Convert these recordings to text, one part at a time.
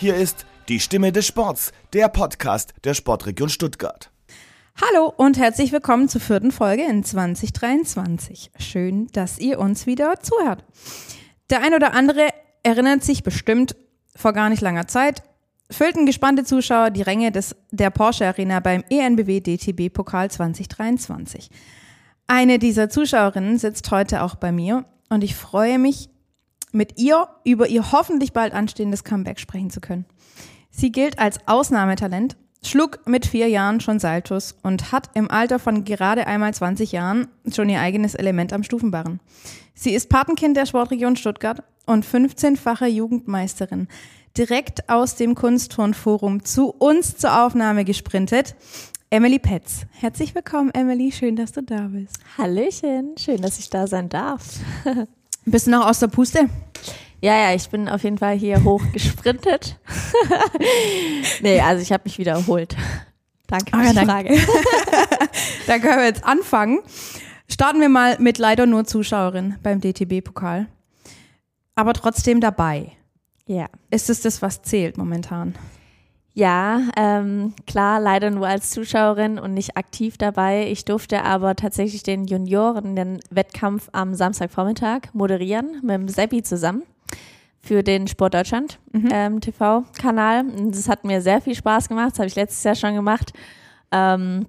Hier ist die Stimme des Sports, der Podcast der Sportregion Stuttgart. Hallo und herzlich willkommen zur vierten Folge in 2023. Schön, dass ihr uns wieder zuhört. Der ein oder andere erinnert sich bestimmt vor gar nicht langer Zeit, füllten gespannte Zuschauer die Ränge des, der Porsche Arena beim ENBW DTB Pokal 2023. Eine dieser Zuschauerinnen sitzt heute auch bei mir und ich freue mich, mit ihr über ihr hoffentlich bald anstehendes Comeback sprechen zu können. Sie gilt als Ausnahmetalent, schlug mit vier Jahren schon Saltus und hat im Alter von gerade einmal 20 Jahren schon ihr eigenes Element am Stufenbarren. Sie ist Patenkind der Sportregion Stuttgart und 15-fache Jugendmeisterin. Direkt aus dem Kunstturnforum zu uns zur Aufnahme gesprintet. Emily Petz. Herzlich willkommen, Emily. Schön, dass du da bist. Hallöchen. Schön, dass ich da sein darf. Bist du noch aus der Puste? Ja, ja, ich bin auf jeden Fall hier hoch gesprintet. nee, also ich habe mich wieder erholt. Danke für Ah, ja, die. Frage. Da können wir jetzt anfangen. Starten wir mal mit leider nur Zuschauerin beim DTB-Pokal. Aber trotzdem dabei. Ja. Ist es das, was zählt momentan? Ja, ähm, klar, leider nur als Zuschauerin und nicht aktiv dabei. Ich durfte aber tatsächlich den Junioren den Wettkampf am Samstagvormittag moderieren mit dem Seppi zusammen für den Sport Deutschland ähm, TV-Kanal. Das hat mir sehr viel Spaß gemacht. Das habe ich letztes Jahr schon gemacht. Ähm,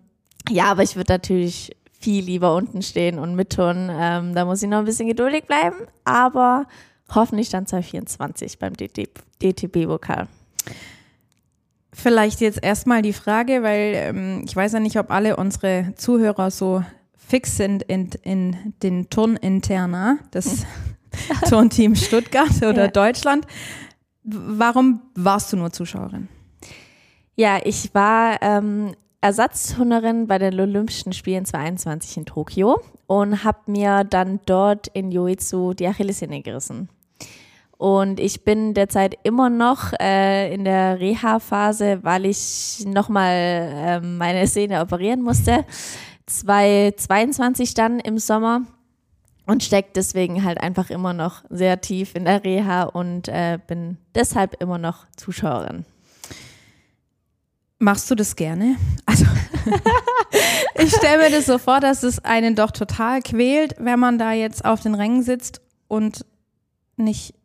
ja, aber ich würde natürlich viel lieber unten stehen und mittun. Ähm, da muss ich noch ein bisschen geduldig bleiben, aber hoffentlich dann 2024 beim DTB-Vokal. Vielleicht jetzt erstmal die Frage, weil ähm, ich weiß ja nicht, ob alle unsere Zuhörer so fix sind in, in den Turninterna des Turnteams Stuttgart oder Ja. Deutschland. Warum warst du nur Zuschauerin? Ja, ich war ähm, Ersatzturnerin bei den Olympischen Spielen 2021 in Tokio und habe mir dann dort in Jiu-Jitsu die Achillessehne gerissen. Und ich bin derzeit immer noch äh, in der Reha-Phase, weil ich nochmal ähm, meine Sehne operieren musste. 2022 dann im Sommer und steckt deswegen halt einfach immer noch sehr tief in der Reha und äh, bin deshalb immer noch Zuschauerin. Machst du das gerne? Also, ich stelle mir das so vor, dass es einen doch total quält, wenn man da jetzt auf den Rängen sitzt und nicht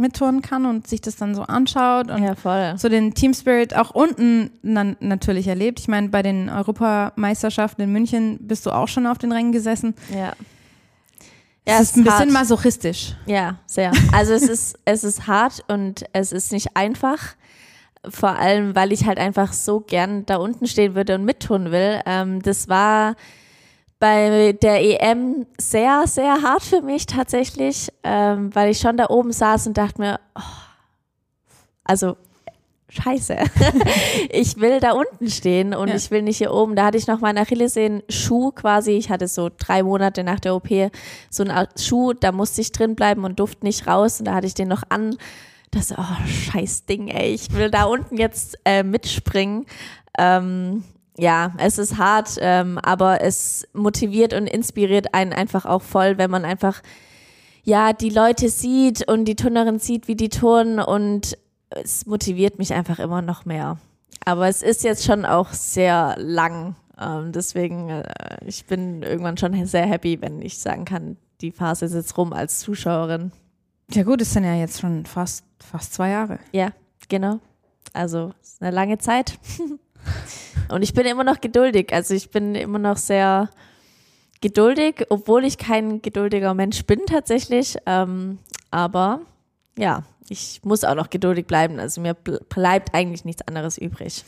mitturnen kann und sich das dann so anschaut und Ja, so den Team Spirit auch unten dann natürlich erlebt. Ich meine, bei den Europameisterschaften in München bist du auch schon auf den Rängen gesessen. Ja. es ist ein bisschen hart. masochistisch. Ja, sehr. Also es ist, es ist hart und es ist nicht einfach. Vor allem, weil ich halt einfach so gern da unten stehen würde und mittun will. Ähm, das war bei der EM sehr, sehr hart für mich tatsächlich, ähm, weil ich schon da oben saß und dachte mir, oh, also scheiße, ich will da unten stehen und Ja. ich will nicht hier oben. Da hatte ich noch meinen Achillessehnen-Schuh quasi. Ich hatte so drei Monate nach der OP so einen Art Schuh, da musste ich drin bleiben und durfte nicht raus und da hatte ich den noch an. Das, oh, scheiß Ding, ey, ich will da unten jetzt äh, mitspringen. Ähm, ja, es ist hart, ähm, aber es motiviert und inspiriert einen einfach auch voll, wenn man einfach ja die Leute sieht und die Turnerin sieht, wie die turnen und es motiviert mich einfach immer noch mehr. Aber es ist jetzt schon auch sehr lang, ähm, deswegen äh, ich bin irgendwann schon sehr happy, wenn ich sagen kann, die Phase ist jetzt rum als Zuschauerin. Ja gut, es sind ja jetzt schon fast, fast zwei Jahre. Ja, genau. Also es ist eine lange Zeit. Und ich bin immer noch geduldig. Also ich bin immer noch sehr geduldig, obwohl ich kein geduldiger Mensch bin tatsächlich. Ähm, aber ja, ich muss auch noch geduldig bleiben. Also mir ble- bleibt eigentlich nichts anderes übrig.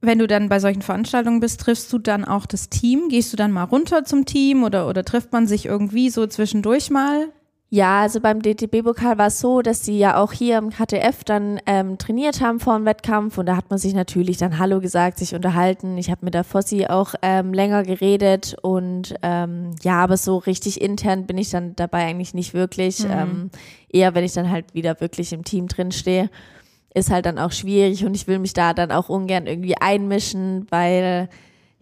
Wenn du dann bei solchen Veranstaltungen bist, triffst du dann auch das Team? Gehst du dann mal runter zum Team oder, oder trifft man sich irgendwie so zwischendurch mal? Ja, also beim DTB-Pokal war es so, dass sie ja auch hier im KTF dann ähm, trainiert haben vor dem Wettkampf und da hat man sich natürlich dann Hallo gesagt, sich unterhalten. Ich habe mit der Fossi auch ähm, länger geredet und ähm, ja, aber so richtig intern bin ich dann dabei eigentlich nicht wirklich. Ähm, eher, wenn ich dann halt wieder wirklich im Team drin stehe, ist halt dann auch schwierig und ich will mich da dann auch ungern irgendwie einmischen, weil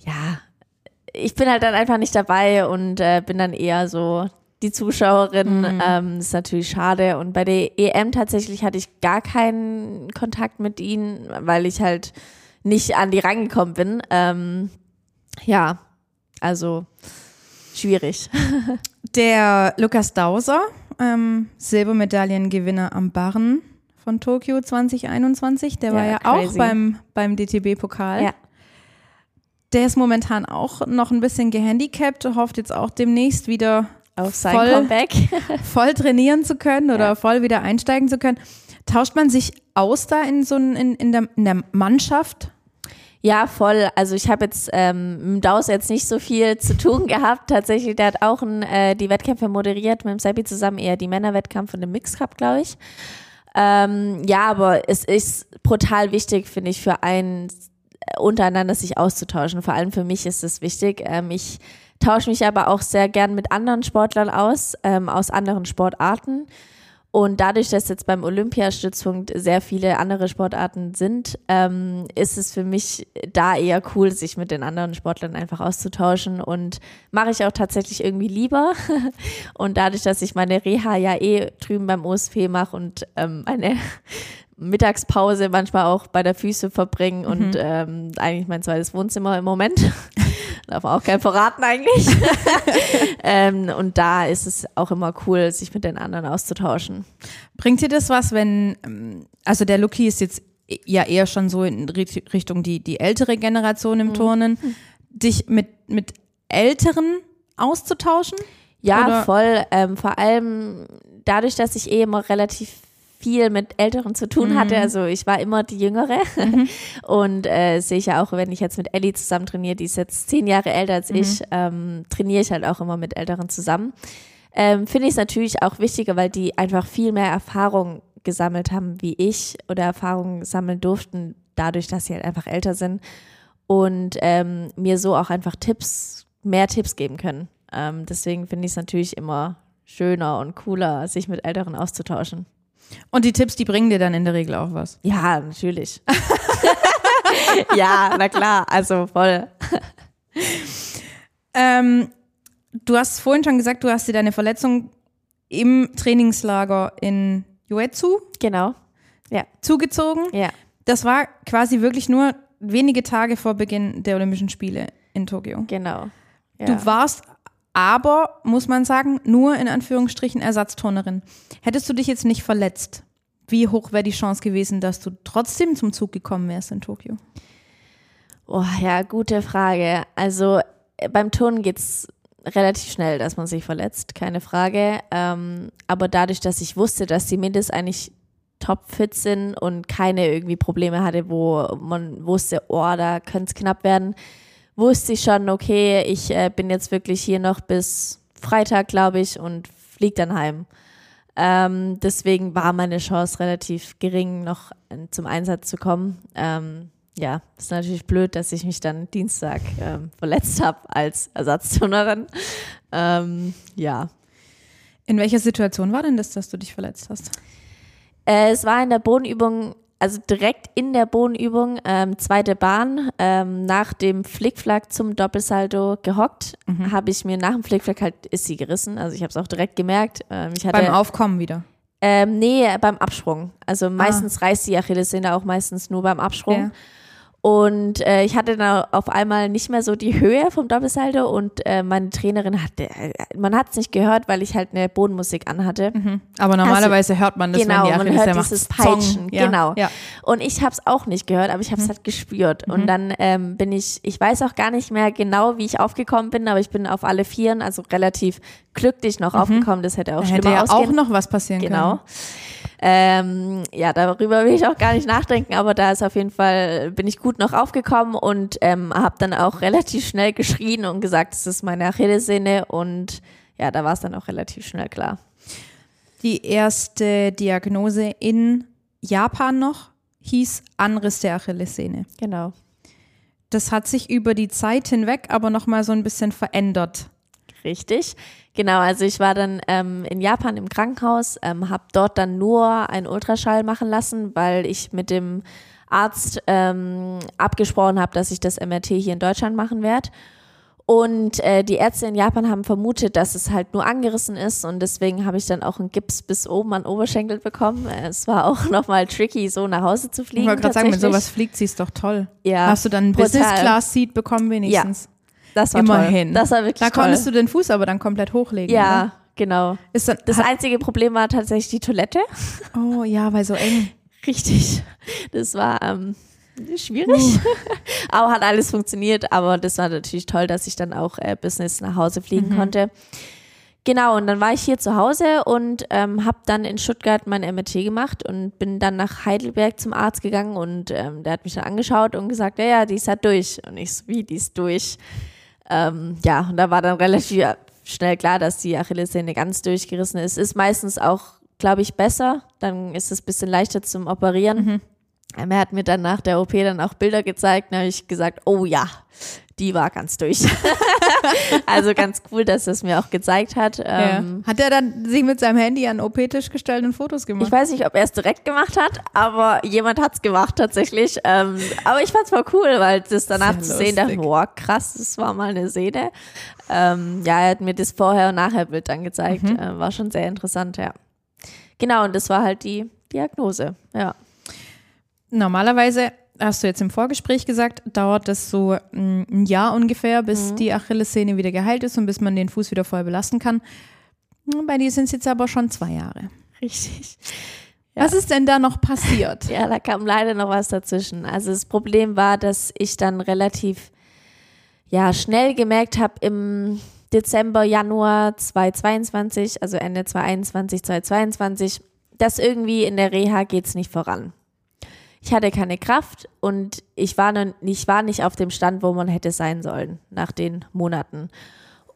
ja, ich bin halt dann einfach nicht dabei und äh, bin dann eher so die Zuschauerin. Mhm. Ähm, ist natürlich schade. Und bei der EM tatsächlich hatte ich gar keinen Kontakt mit ihnen, weil ich halt nicht an die rangekommen bin. Ähm, ja, also schwierig. Der Lukas Dauser, ähm, Silbermedaillengewinner am Barren von Tokio 2021, der ja, war ja crazy. auch beim, beim DTB-Pokal. Ja. Der ist momentan auch noch ein bisschen gehandicapt, hofft jetzt auch demnächst wieder auf sein voll, Comeback voll trainieren zu können oder ja. voll wieder einsteigen zu können. Tauscht man sich aus da in so in, in, der, in der Mannschaft? Ja, voll. Also ich habe jetzt ähm, mit Daus jetzt nicht so viel zu tun gehabt. Tatsächlich, der hat auch ein, äh, die Wettkämpfe moderiert mit dem Seppi zusammen, eher die Männerwettkampf und den Mix Cup, glaube ich. Ähm, ja, aber es ist brutal wichtig, finde ich, für einen äh, untereinander sich auszutauschen. Vor allem für mich ist es wichtig. Ähm, ich tausche mich aber auch sehr gern mit anderen Sportlern aus, ähm, aus anderen Sportarten. Und dadurch, dass jetzt beim Olympiastützpunkt sehr viele andere Sportarten sind, ähm, ist es für mich da eher cool, sich mit den anderen Sportlern einfach auszutauschen. Und mache ich auch tatsächlich irgendwie lieber. und dadurch, dass ich meine Reha ja eh drüben beim OSP mache und ähm, meine Mittagspause manchmal auch bei der Füße verbringen mhm. und ähm, eigentlich mein zweites Wohnzimmer im Moment. Darf auch kein verraten eigentlich. ähm, und da ist es auch immer cool, sich mit den anderen auszutauschen. Bringt dir das was, wenn, ähm, also der Lucky ist jetzt ja eher schon so in Richtung die, die ältere Generation im mhm. Turnen, dich mit, mit Älteren auszutauschen? Ja, Oder? voll. Ähm, vor allem dadurch, dass ich eh immer relativ viel mit Älteren zu tun mhm. hatte. Also ich war immer die Jüngere. Mhm. Und äh, sehe ich ja auch, wenn ich jetzt mit Ellie zusammen trainiere, die ist jetzt zehn Jahre älter als mhm. ich, ähm, trainiere ich halt auch immer mit Älteren zusammen. Ähm, Finde ich es natürlich auch wichtiger, weil die einfach viel mehr Erfahrung gesammelt haben wie ich oder Erfahrungen sammeln durften, dadurch, dass sie halt einfach älter sind und ähm, mir so auch einfach Tipps, mehr Tipps geben können. Ähm, deswegen finde ich es natürlich immer schöner und cooler, sich mit Älteren auszutauschen. Und die Tipps, die bringen dir dann in der Regel auch was. Ja, natürlich. ja, na klar, also voll. ähm, du hast vorhin schon gesagt, du hast dir deine Verletzung im Trainingslager in Juetsu genau. ja. zugezogen. Ja. Das war quasi wirklich nur wenige Tage vor Beginn der Olympischen Spiele in Tokio. Genau. Ja. Du warst aber, muss man sagen, nur in Anführungsstrichen Ersatzturnerin. Hättest du dich jetzt nicht verletzt, wie hoch wäre die Chance gewesen, dass du trotzdem zum Zug gekommen wärst in Tokio? Oh ja, gute Frage. Also äh, beim Turnen geht es relativ schnell, dass man sich verletzt, keine Frage. Ähm, aber dadurch, dass ich wusste, dass die Mindest eigentlich topfit sind und keine irgendwie Probleme hatte, wo man wusste, oh, da könnte es knapp werden, wusste ich schon, okay, ich äh, bin jetzt wirklich hier noch bis Freitag, glaube ich, und fliege dann heim. Ähm, deswegen war meine Chance relativ gering, noch äh, zum Einsatz zu kommen. Ähm, ja, ist natürlich blöd, dass ich mich dann Dienstag ähm, verletzt habe als Ersatzturnerin. Ähm, ja. In welcher Situation war denn das, dass du dich verletzt hast? Äh, es war in der Bodenübung also direkt in der Bodenübung, ähm, zweite Bahn, ähm, nach dem Flickflack zum Doppelsalto gehockt, mhm. habe ich mir nach dem Flickflack halt, ist sie gerissen, also ich habe es auch direkt gemerkt. Ähm, ich hatte, beim Aufkommen wieder? Ähm, nee, beim Absprung. Also meistens ah. reißt die Achillessehne auch meistens nur beim Absprung. Ja. Und äh, ich hatte dann auf einmal nicht mehr so die Höhe vom Doppelsalto und äh, meine Trainerin hatte, äh, man hat es nicht gehört, weil ich halt eine Bodenmusik anhatte. Mhm. Aber normalerweise also, hört man das, genau, wenn die man hört dieses Peitschen, ja. genau. Ja. Und ich habe es auch nicht gehört, aber ich habe es mhm. halt gespürt. Mhm. Und dann ähm, bin ich, ich weiß auch gar nicht mehr genau, wie ich aufgekommen bin, aber ich bin auf alle Vieren, also relativ glücklich noch mhm. aufgekommen. Das hätte auch da schlimmer hätte ja auch noch was passieren genau. können. Genau. Ähm, ja, darüber will ich auch gar nicht nachdenken, aber da ist auf jeden Fall, bin ich gut noch aufgekommen und ähm, habe dann auch relativ schnell geschrien und gesagt, das ist meine Achillessehne und ja, da war es dann auch relativ schnell klar. Die erste Diagnose in Japan noch hieß Anriss der Achillessehne. Genau. Das hat sich über die Zeit hinweg aber noch mal so ein bisschen verändert. Richtig. Genau, also ich war dann ähm, in Japan im Krankenhaus, ähm, habe dort dann nur einen Ultraschall machen lassen, weil ich mit dem Arzt ähm, abgesprochen habe, dass ich das MRT hier in Deutschland machen werde. Und äh, die Ärzte in Japan haben vermutet, dass es halt nur angerissen ist und deswegen habe ich dann auch einen Gips bis oben an Oberschenkel bekommen. Es war auch nochmal tricky, so nach Hause zu fliegen. Ich wollte gerade sagen, wenn sowas fliegt, sie ist doch toll. Ja, Hast du dann ein brutal. Business-Class-Seat bekommen wenigstens? Das war Immerhin. toll. Das war wirklich Da toll. konntest du den Fuß aber dann komplett hochlegen. ja, genau. Oder? Ist dann, Das hat, einzige Problem war tatsächlich die Toilette. oh ja, weil so eng. Richtig. Das war ähm, schwierig. aber hat alles funktioniert. Aber das war natürlich toll, dass ich dann auch äh, Business nach Hause fliegen konnte. Genau, und dann war ich hier zu Hause und ähm, habe dann in Stuttgart mein MRT gemacht und bin dann nach Heidelberg zum Arzt gegangen und ähm, der hat mich dann angeschaut und gesagt, ja, ja, die ist halt durch. Und ich so, wie, die ist durch? Ähm, ja, und da war dann relativ schnell klar, dass die Achillessehne ganz durchgerissen ist. Ist meistens auch, glaube ich, besser. Dann ist es ein bisschen leichter zum Operieren. Ähm, Er hat mir dann nach der OP dann auch Bilder gezeigt. Da habe ich gesagt, oh ja, die war ganz durch. also ganz cool, dass er es mir auch gezeigt hat. Ähm, ja. Hat er dann sich mit seinem Handy an OP-Tisch gestellt und Fotos gemacht? Ich weiß nicht, ob er es direkt gemacht hat, aber jemand hat es gemacht tatsächlich. Ähm, aber ich fand es voll cool, weil das danach Sehr zu sehen, dachte boah, krass, das war mal eine Sehne. Ähm, ja, er hat mir das Vorher- und Nachher-Bild dann gezeigt. Mhm. Äh, war schon sehr interessant, ja. Genau, und das war halt die Diagnose, ja. Normalerweise, hast du jetzt im Vorgespräch gesagt, dauert das so mm, ein Jahr ungefähr, bis Mhm. die Achillessehne wieder geheilt ist und bis man den Fuß wieder voll belasten kann. Hm, Bei dir sind es jetzt aber schon zwei Jahre. Richtig. Was ist denn da noch passiert? Ja, da kam leider noch was dazwischen. Also das Problem war, dass ich dann relativ ja, schnell gemerkt habe im Dezember, Januar 2022, also Ende 2021, 2022, dass irgendwie in der Reha geht's nicht voran. Ich hatte keine Kraft und ich war, noch, ich war nicht auf dem Stand, wo man hätte sein sollen nach den Monaten.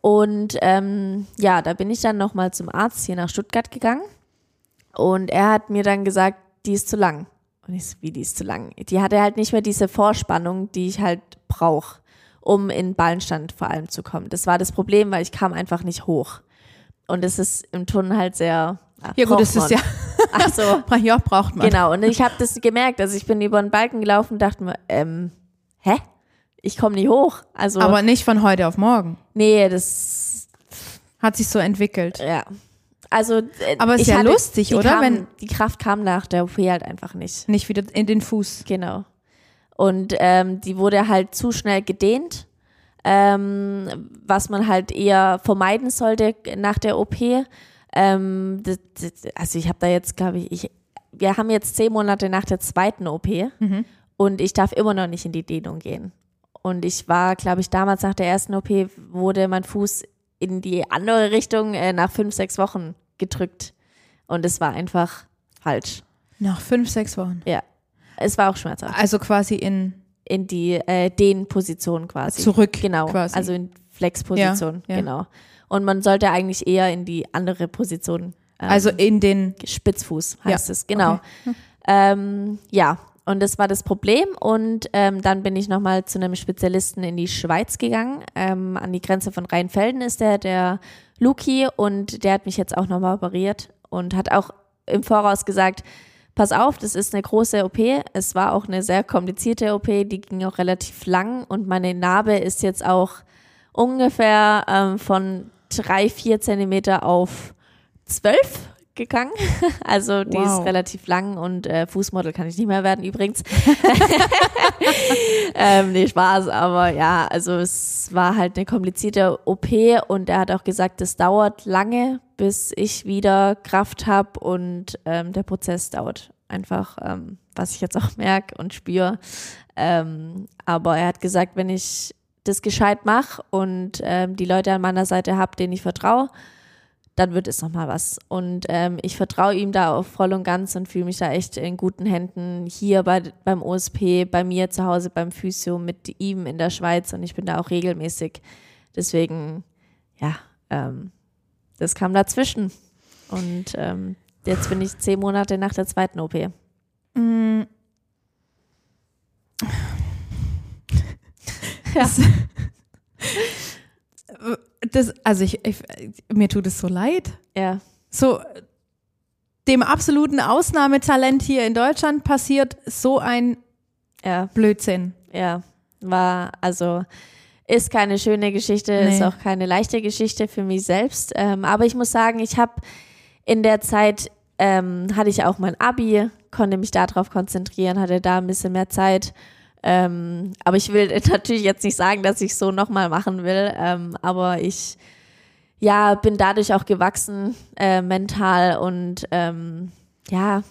Und ähm, ja, da bin ich dann nochmal zum Arzt hier nach Stuttgart gegangen und er hat mir dann gesagt, die ist zu lang. Und ich so, wie die ist zu lang? Die hatte halt nicht mehr diese Vorspannung, die ich halt brauche, um in Ballenstand vor allem zu kommen. Das war das Problem, weil ich kam einfach nicht hoch. Und es ist im Turnen halt sehr. Ja gut, das ist ja, Ach so, ja, braucht man. genau. Und ich habe das gemerkt. Also ich bin über den Balken gelaufen und dachte mir, ähm, hä? Ich komme nicht hoch. Also, Aber nicht von heute auf morgen. nee, das Hat sich so entwickelt. Ja. Also, äh, Aber ist ja hatte- lustig, oder? Kam, Wenn- die Kraft kam nach der OP halt einfach nicht. Nicht wieder in den Fuß. Genau. Und ähm, die wurde halt zu schnell gedehnt, ähm, was man halt eher vermeiden sollte nach der OP. Ähm, das, das, also ich habe da jetzt, glaube ich, ich, wir haben jetzt zehn Monate nach der zweiten OP und ich darf immer noch nicht in die Dehnung gehen. Und ich war, glaube ich, damals nach der ersten OP wurde mein Fuß in die andere Richtung äh, nach fünf, sechs Wochen gedrückt. Und es war einfach falsch. Nach fünf, sechs Wochen. Ja. Es war auch schmerzhaft. Also quasi in In die äh, Dehnposition quasi. Zurück Genau. quasi. Also in Flexposition. Ja, ja. Genau. Und man sollte eigentlich eher in die andere Position. Ähm, also in den Spitzfuß Ja, heißt es, genau. Ähm, ja, und das war das Problem. Und ähm, dann bin ich nochmal zu einem Spezialisten in die Schweiz gegangen. Ähm, an die Grenze von Rheinfelden ist der, der Luki, und der hat mich jetzt auch nochmal operiert und hat auch im Voraus gesagt, pass auf, das ist eine große OP. Es war auch eine sehr komplizierte OP, die ging auch relativ lang und meine Narbe ist jetzt auch ungefähr ähm, von drei, vier Zentimeter auf zwölf gegangen. Also die Wow. ist relativ lang und äh, Fußmodel kann ich nicht mehr werden übrigens. ähm, nee, Spaß, aber ja, also es war halt eine komplizierte OP und er hat auch gesagt, es dauert lange, bis ich wieder Kraft habe und ähm, der Prozess dauert einfach, ähm, was ich jetzt auch merke und spüre. Ähm, aber er hat gesagt, wenn ich das gescheit mache und ähm, die Leute an meiner Seite habe, denen ich vertraue, dann wird es nochmal was. Und ähm, ich vertraue ihm da auch voll und ganz und fühle mich da echt in guten Händen hier bei, beim OSP, bei mir zu Hause beim Physio, mit ihm in der Schweiz und ich bin da auch regelmäßig. Deswegen, ja, ähm, das kam dazwischen. Und ähm, jetzt bin ich zehn Monate nach der zweiten OP. Mm. Ja. Das, also ich, ich, mir tut es so leid. Ja, So dem absoluten Ausnahmetalent hier in Deutschland passiert so ein ja. Blödsinn. Ja, war, also Ist keine schöne Geschichte, Nee. ist auch keine leichte Geschichte für mich selbst. Ähm, aber ich muss sagen, ich habe in der Zeit ähm, hatte ich auch mein Abi, konnte mich darauf konzentrieren, hatte da ein bisschen mehr Zeit. Ähm, aber ich will natürlich jetzt nicht sagen, dass ich so nochmal machen will. Ähm, aber ich ja, bin dadurch auch gewachsen, äh, mental und ähm, ja,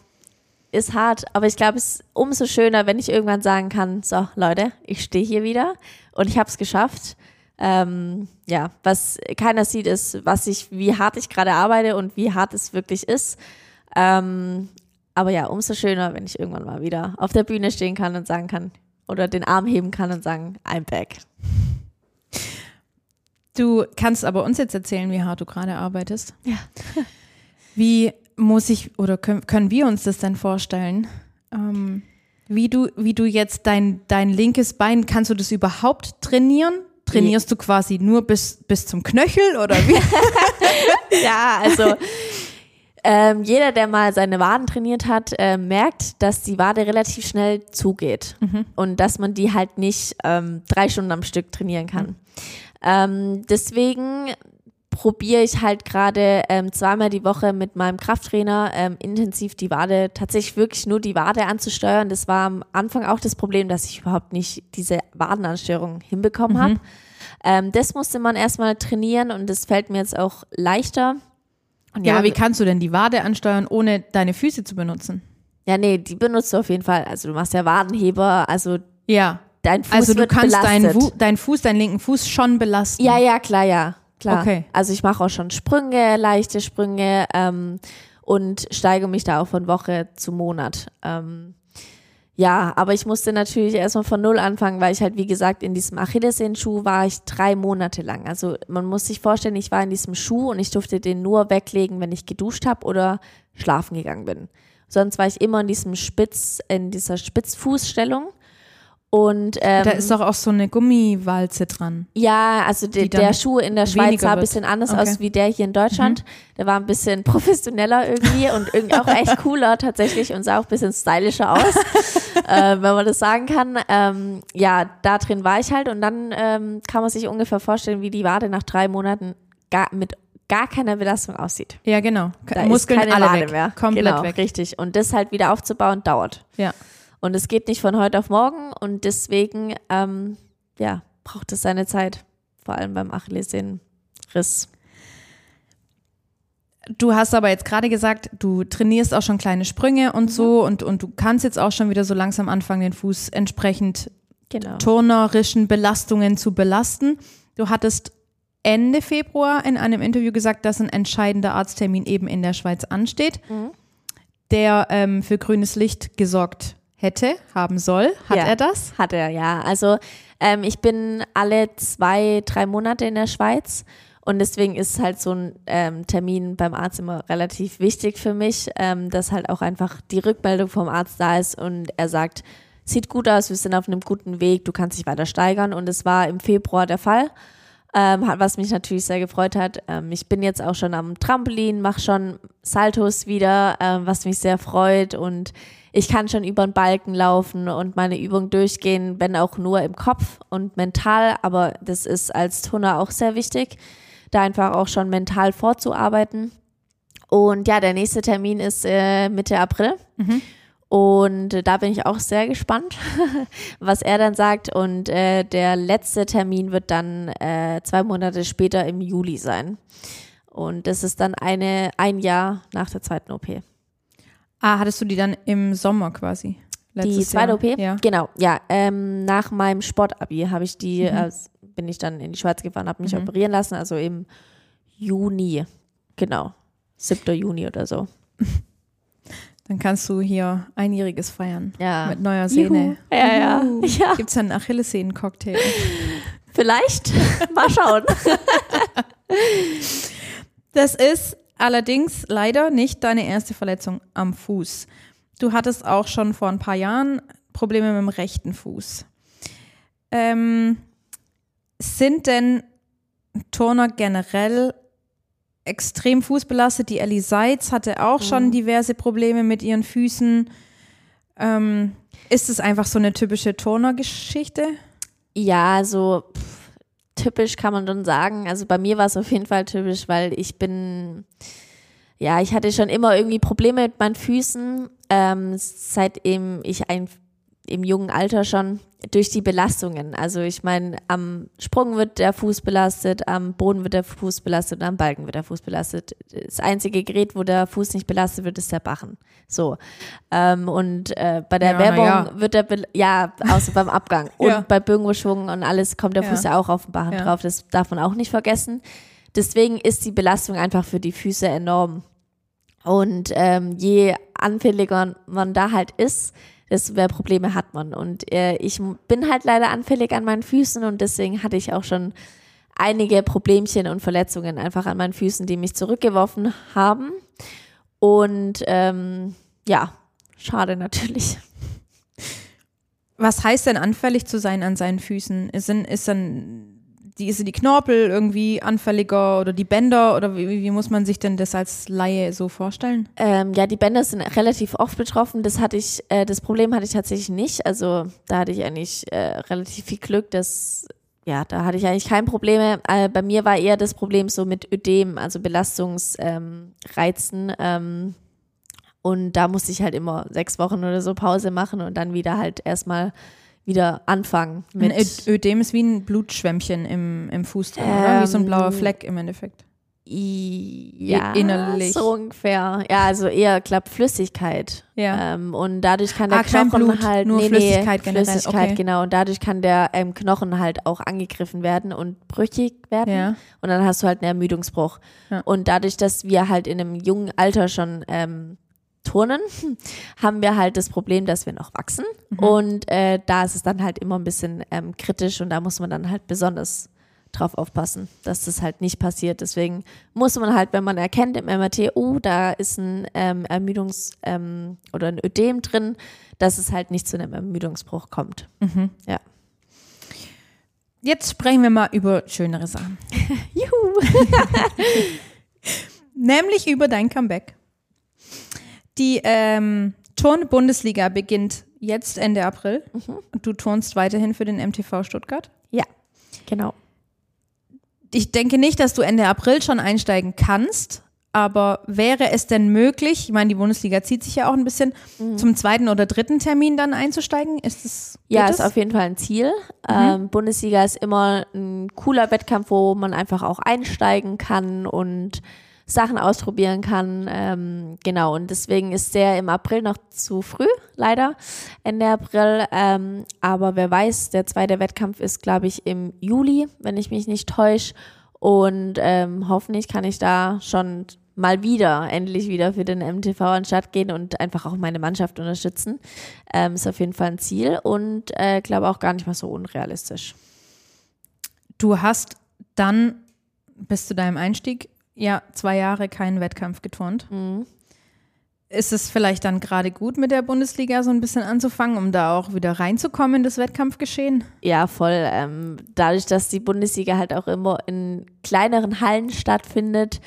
ist hart. Aber ich glaube, es ist umso schöner, wenn ich irgendwann sagen kann, so Leute, ich stehe hier wieder und ich habe es geschafft. Ähm, ja, was keiner sieht, ist, was ich, wie hart ich gerade arbeite und wie hart es wirklich ist. Ähm, aber ja, umso schöner, wenn ich irgendwann mal wieder auf der Bühne stehen kann und sagen kann oder den Arm heben kann und sagen, I'm back. Du kannst aber uns jetzt erzählen, wie hart du gerade arbeitest. Ja. Wie muss ich oder können, können wir uns das denn vorstellen? Ähm, wie du, wie du jetzt dein, dein linkes Bein, kannst du das überhaupt trainieren? Trainierst du quasi nur bis, bis zum Knöchel oder wie? Ja, also ähm, jeder, der mal seine Waden trainiert hat, äh, merkt, dass die Wade relativ schnell zugeht und dass man die halt nicht ähm, drei Stunden am Stück trainieren kann. Ähm, deswegen probiere ich halt gerade ähm, zweimal die Woche mit meinem Krafttrainer ähm, intensiv die Wade, tatsächlich wirklich nur die Wade anzusteuern. Das war am Anfang auch das Problem, dass ich überhaupt nicht diese Wadenansteuerung hinbekommen habe. Ähm, das musste man erstmal trainieren und das fällt mir jetzt auch leichter. Und Ja, aber wie kannst du denn die Wade ansteuern, ohne deine Füße zu benutzen? ja, nee, die benutzt du auf jeden Fall. Also du machst ja Wadenheber, also Ja. dein Fuß Also du kannst deinen, deinen Fuß, deinen linken Fuß schon belasten. Ja, ja, klar, ja. Klar. Okay. Also ich mache auch schon Sprünge, leichte Sprünge ähm, und steige mich da auch von Woche zu Monat. Ähm, ja, aber ich musste natürlich erstmal von Null anfangen, weil ich halt, wie gesagt, in diesem Achillessehnenschuh war ich drei Monate lang. Also man muss sich vorstellen, ich war in diesem Schuh und ich durfte den nur weglegen, wenn ich geduscht habe oder schlafen gegangen bin. Sonst war ich immer in diesem Spitz, in dieser Spitzfußstellung. Und ähm, Da ist doch auch so eine Gummiwalze dran. ja, also de, der Schuh in der Schweiz sah ein bisschen anders Okay. Mhm. aus wie der hier in Deutschland. Der war ein bisschen professioneller irgendwie und irgendwie auch echt cooler tatsächlich und sah auch ein bisschen stylischer aus, äh, wenn man das sagen kann. Ähm, ja, da drin war ich halt und dann ähm, kann man sich ungefähr vorstellen, wie die Wade nach drei Monaten gar, mit gar keiner Belastung aussieht. Ja, genau. Da Muskeln ist keine alle Wade weg. mehr. Komplett genau, weg. richtig. Und das halt wieder aufzubauen dauert. Ja. Und es geht nicht von heute auf morgen und deswegen, ähm, ja, braucht es seine Zeit. Vor allem beim Achillessehnenriss. Du hast aber jetzt gerade gesagt, du trainierst auch schon kleine Sprünge Mhm. und so und, und du kannst jetzt auch schon wieder so langsam anfangen, den Fuß entsprechend Genau. turnerischen Belastungen zu belasten. Du hattest Ende Februar in einem Interview gesagt, dass ein entscheidender Arzttermin eben in der Schweiz ansteht, Mhm. der ähm, für grünes Licht gesorgt hätte, haben soll. Hat Ja. er das? Hat er, ja. Also ähm, ich bin alle zwei, drei Monate in der Schweiz und deswegen ist halt so ein ähm, Termin beim Arzt immer relativ wichtig für mich, ähm, dass halt auch einfach die Rückmeldung vom Arzt da ist und er sagt, sieht gut aus, wir sind auf einem guten Weg, du kannst dich weiter steigern und es war im Februar der Fall. Ähm, hat- was mich natürlich sehr gefreut hat. Ähm, ich bin jetzt auch schon am Trampolin, mache schon Saltos wieder, ähm, was mich sehr freut und ich kann schon über den Balken laufen und meine Übung durchgehen, wenn auch nur im Kopf und mental, aber das ist als Turner auch sehr wichtig, da einfach auch schon mental vorzuarbeiten. Und ja, der nächste Termin ist äh, Mitte April. Und äh, da bin ich auch sehr gespannt, was er dann sagt. Und äh, der letzte Termin wird dann äh, zwei Monate später im Juli sein. Und das ist dann eine, ein Jahr nach der zweiten OP. Ah, hattest du die dann im Sommer quasi? Die zweite Jahr? OP? Ja. Genau, ja. Ähm, nach meinem Sportabi habe ich die, Mhm. äh, bin ich dann in die Schweiz gefahren, habe mich operieren lassen, also im Juni. Genau. 7. Juni oder so. Dann kannst du hier einjähriges feiern. Ja. Mit neuer Sehne. Ja, ja. Juhu. Ja. Gibt's einen Achillessehnencocktail? Vielleicht. Mal schauen. Das ist allerdings leider nicht deine erste Verletzung am Fuß. Du hattest auch schon vor ein paar Jahren Probleme mit dem rechten Fuß. Ähm, sind denn Turner generell extrem fußbelastet? Die Ellie Seitz hatte auch schon diverse Probleme mit ihren Füßen. Ähm, ist es einfach so eine typische Turner-Geschichte? Ja, also pff, typisch, kann man schon sagen. Also bei mir war es auf jeden Fall typisch, weil ich bin, ja, ich hatte schon immer irgendwie Probleme mit meinen Füßen, ähm, seitdem ich ein, im jungen Alter schon durch die Belastungen. Also ich meine, am Sprung wird der Fuß belastet, am Boden wird der Fuß belastet und am Balken wird der Fuß belastet. Das einzige Gerät, wo der Fuß nicht belastet wird, ist der Bachen. So. Ähm, und äh, bei der Ja, Werbung ja. wird der, Bel- ja, außer beim Abgang. Und Ja. bei Bögenbeschwung und alles kommt der. Fuß ja auch auf den Bachen drauf. Das darf man auch nicht vergessen. Deswegen ist die Belastung einfach für die Füße enorm. Und ähm, je anfälliger man da halt ist, mehr Probleme hat man. Und äh, ich bin halt leider anfällig an meinen Füßen und deswegen hatte ich auch schon einige Problemchen und Verletzungen einfach an meinen Füßen, die mich zurückgeworfen haben. Und ähm, ja, schade natürlich. Was heißt denn anfällig zu sein an seinen Füßen? Ist, denn, ist dann die, sind die Knorpel irgendwie anfälliger oder die Bänder oder wie, wie muss man sich denn das als Laie so vorstellen? Ähm, ja, die Bänder sind relativ oft betroffen. Das hatte ich, äh, das Problem hatte ich tatsächlich nicht. Also da hatte ich eigentlich äh, relativ viel Glück, dass ja, da hatte ich eigentlich kein Probleme. Äh, bei mir war eher das Problem so mit Ödem, also Belastungsreizen. Ähm, ähm, und da musste ich halt immer sechs Wochen oder so Pause machen und dann wieder halt erstmal wieder anfangen Ein mit. Ö- Ödem ist wie ein Blutschwämmchen im, im Fuß drin, oder? Wie so ein blauer Ähm, Fleck im Endeffekt. ja, innerlich. so ungefähr. Ja, also eher, glaub, Flüssigkeit. Ja. Ähm, und dadurch kann der Ah, Knochen Blut, halt nur nee, Flüssigkeit nee, Flüssigkeit, okay. genau. Und dadurch kann der ähm, Knochen halt auch angegriffen werden und brüchig werden. Ja. Und dann hast du halt einen Ermüdungsbruch. Ja. Und dadurch, dass wir halt in einem jungen Alter schon ähm, turnen, haben wir halt das Problem, dass wir noch wachsen. Mhm. Und äh, da ist es dann halt immer ein bisschen ähm, kritisch und da muss man dann halt besonders drauf aufpassen, dass das halt nicht passiert. Deswegen muss man halt, wenn man erkennt im MRT, oh, da ist ein ähm, Ermüdungs- ähm, oder ein Ödem drin, dass es halt nicht zu einem Ermüdungsbruch kommt. Ja. Jetzt sprechen wir mal über schönere Sachen. Juhu! Nämlich über dein Comeback. Die ähm, Turn-Bundesliga beginnt jetzt Ende April. Und du turnst weiterhin für den MTV Stuttgart. Ja, genau. Ich denke nicht, dass du Ende April schon einsteigen kannst. Aber wäre es denn möglich, ich meine, die Bundesliga zieht sich ja auch ein bisschen, zum zweiten oder dritten Termin dann einzusteigen? Ist es Ja, ist das? auf jeden Fall ein Ziel. Ähm, Bundesliga ist immer ein cooler Wettkampf, wo man einfach auch einsteigen kann und Sachen ausprobieren kann. Ähm, genau, und deswegen ist der im April noch zu früh, leider, Ende April. Ähm, aber wer weiß, der zweite Wettkampf ist, glaube ich, im Juli, wenn ich mich nicht täusche. Und ähm, hoffentlich kann ich da schon mal wieder, endlich wieder für den MTV an den Start gehen und einfach auch meine Mannschaft unterstützen. Ähm, ist auf jeden Fall ein Ziel und äh, glaube auch gar nicht mal so unrealistisch. Du hast dann bis zu deinem Einstieg ja zwei Jahre keinen Wettkampf geturnt. Ist es vielleicht dann gerade gut mit der Bundesliga so ein bisschen anzufangen, um da auch wieder reinzukommen in das Wettkampfgeschehen? Ja, voll. Ähm, dadurch, dass die Bundesliga halt auch immer in kleineren Hallen stattfindet,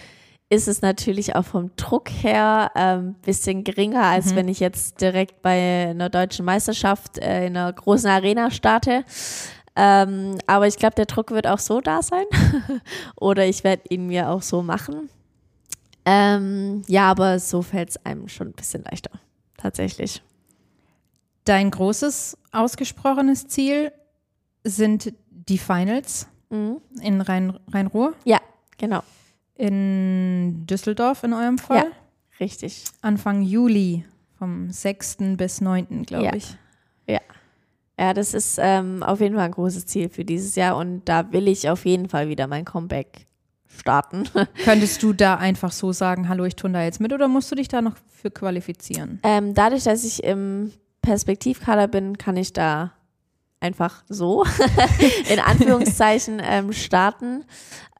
ist es natürlich auch vom Druck her ein ähm, bisschen geringer, als wenn ich jetzt direkt bei einer deutschen Meisterschaft äh, in einer großen Arena starte. Ähm, aber ich glaube, der Druck wird auch so da sein. Oder ich werde ihn mir auch so machen. Ähm, ja, aber so fällt es einem schon ein bisschen leichter. Tatsächlich. Dein großes ausgesprochenes Ziel sind die Finals in Rhein- Rhein-Ruhr, Ja, genau. in Düsseldorf in eurem Fall. Ja. Richtig. Anfang Juli, vom 6. bis 9., glaube Ja. ich. Ja. Das ist ähm, auf jeden Fall ein großes Ziel für dieses Jahr und da will ich auf jeden Fall wieder mein Comeback starten. Könntest du da einfach so sagen, hallo, ich tun da jetzt mit oder musst du dich da noch für qualifizieren? ähm, dadurch, dass ich im Perspektivkader bin, kann ich da einfach so in Anführungszeichen ähm, starten.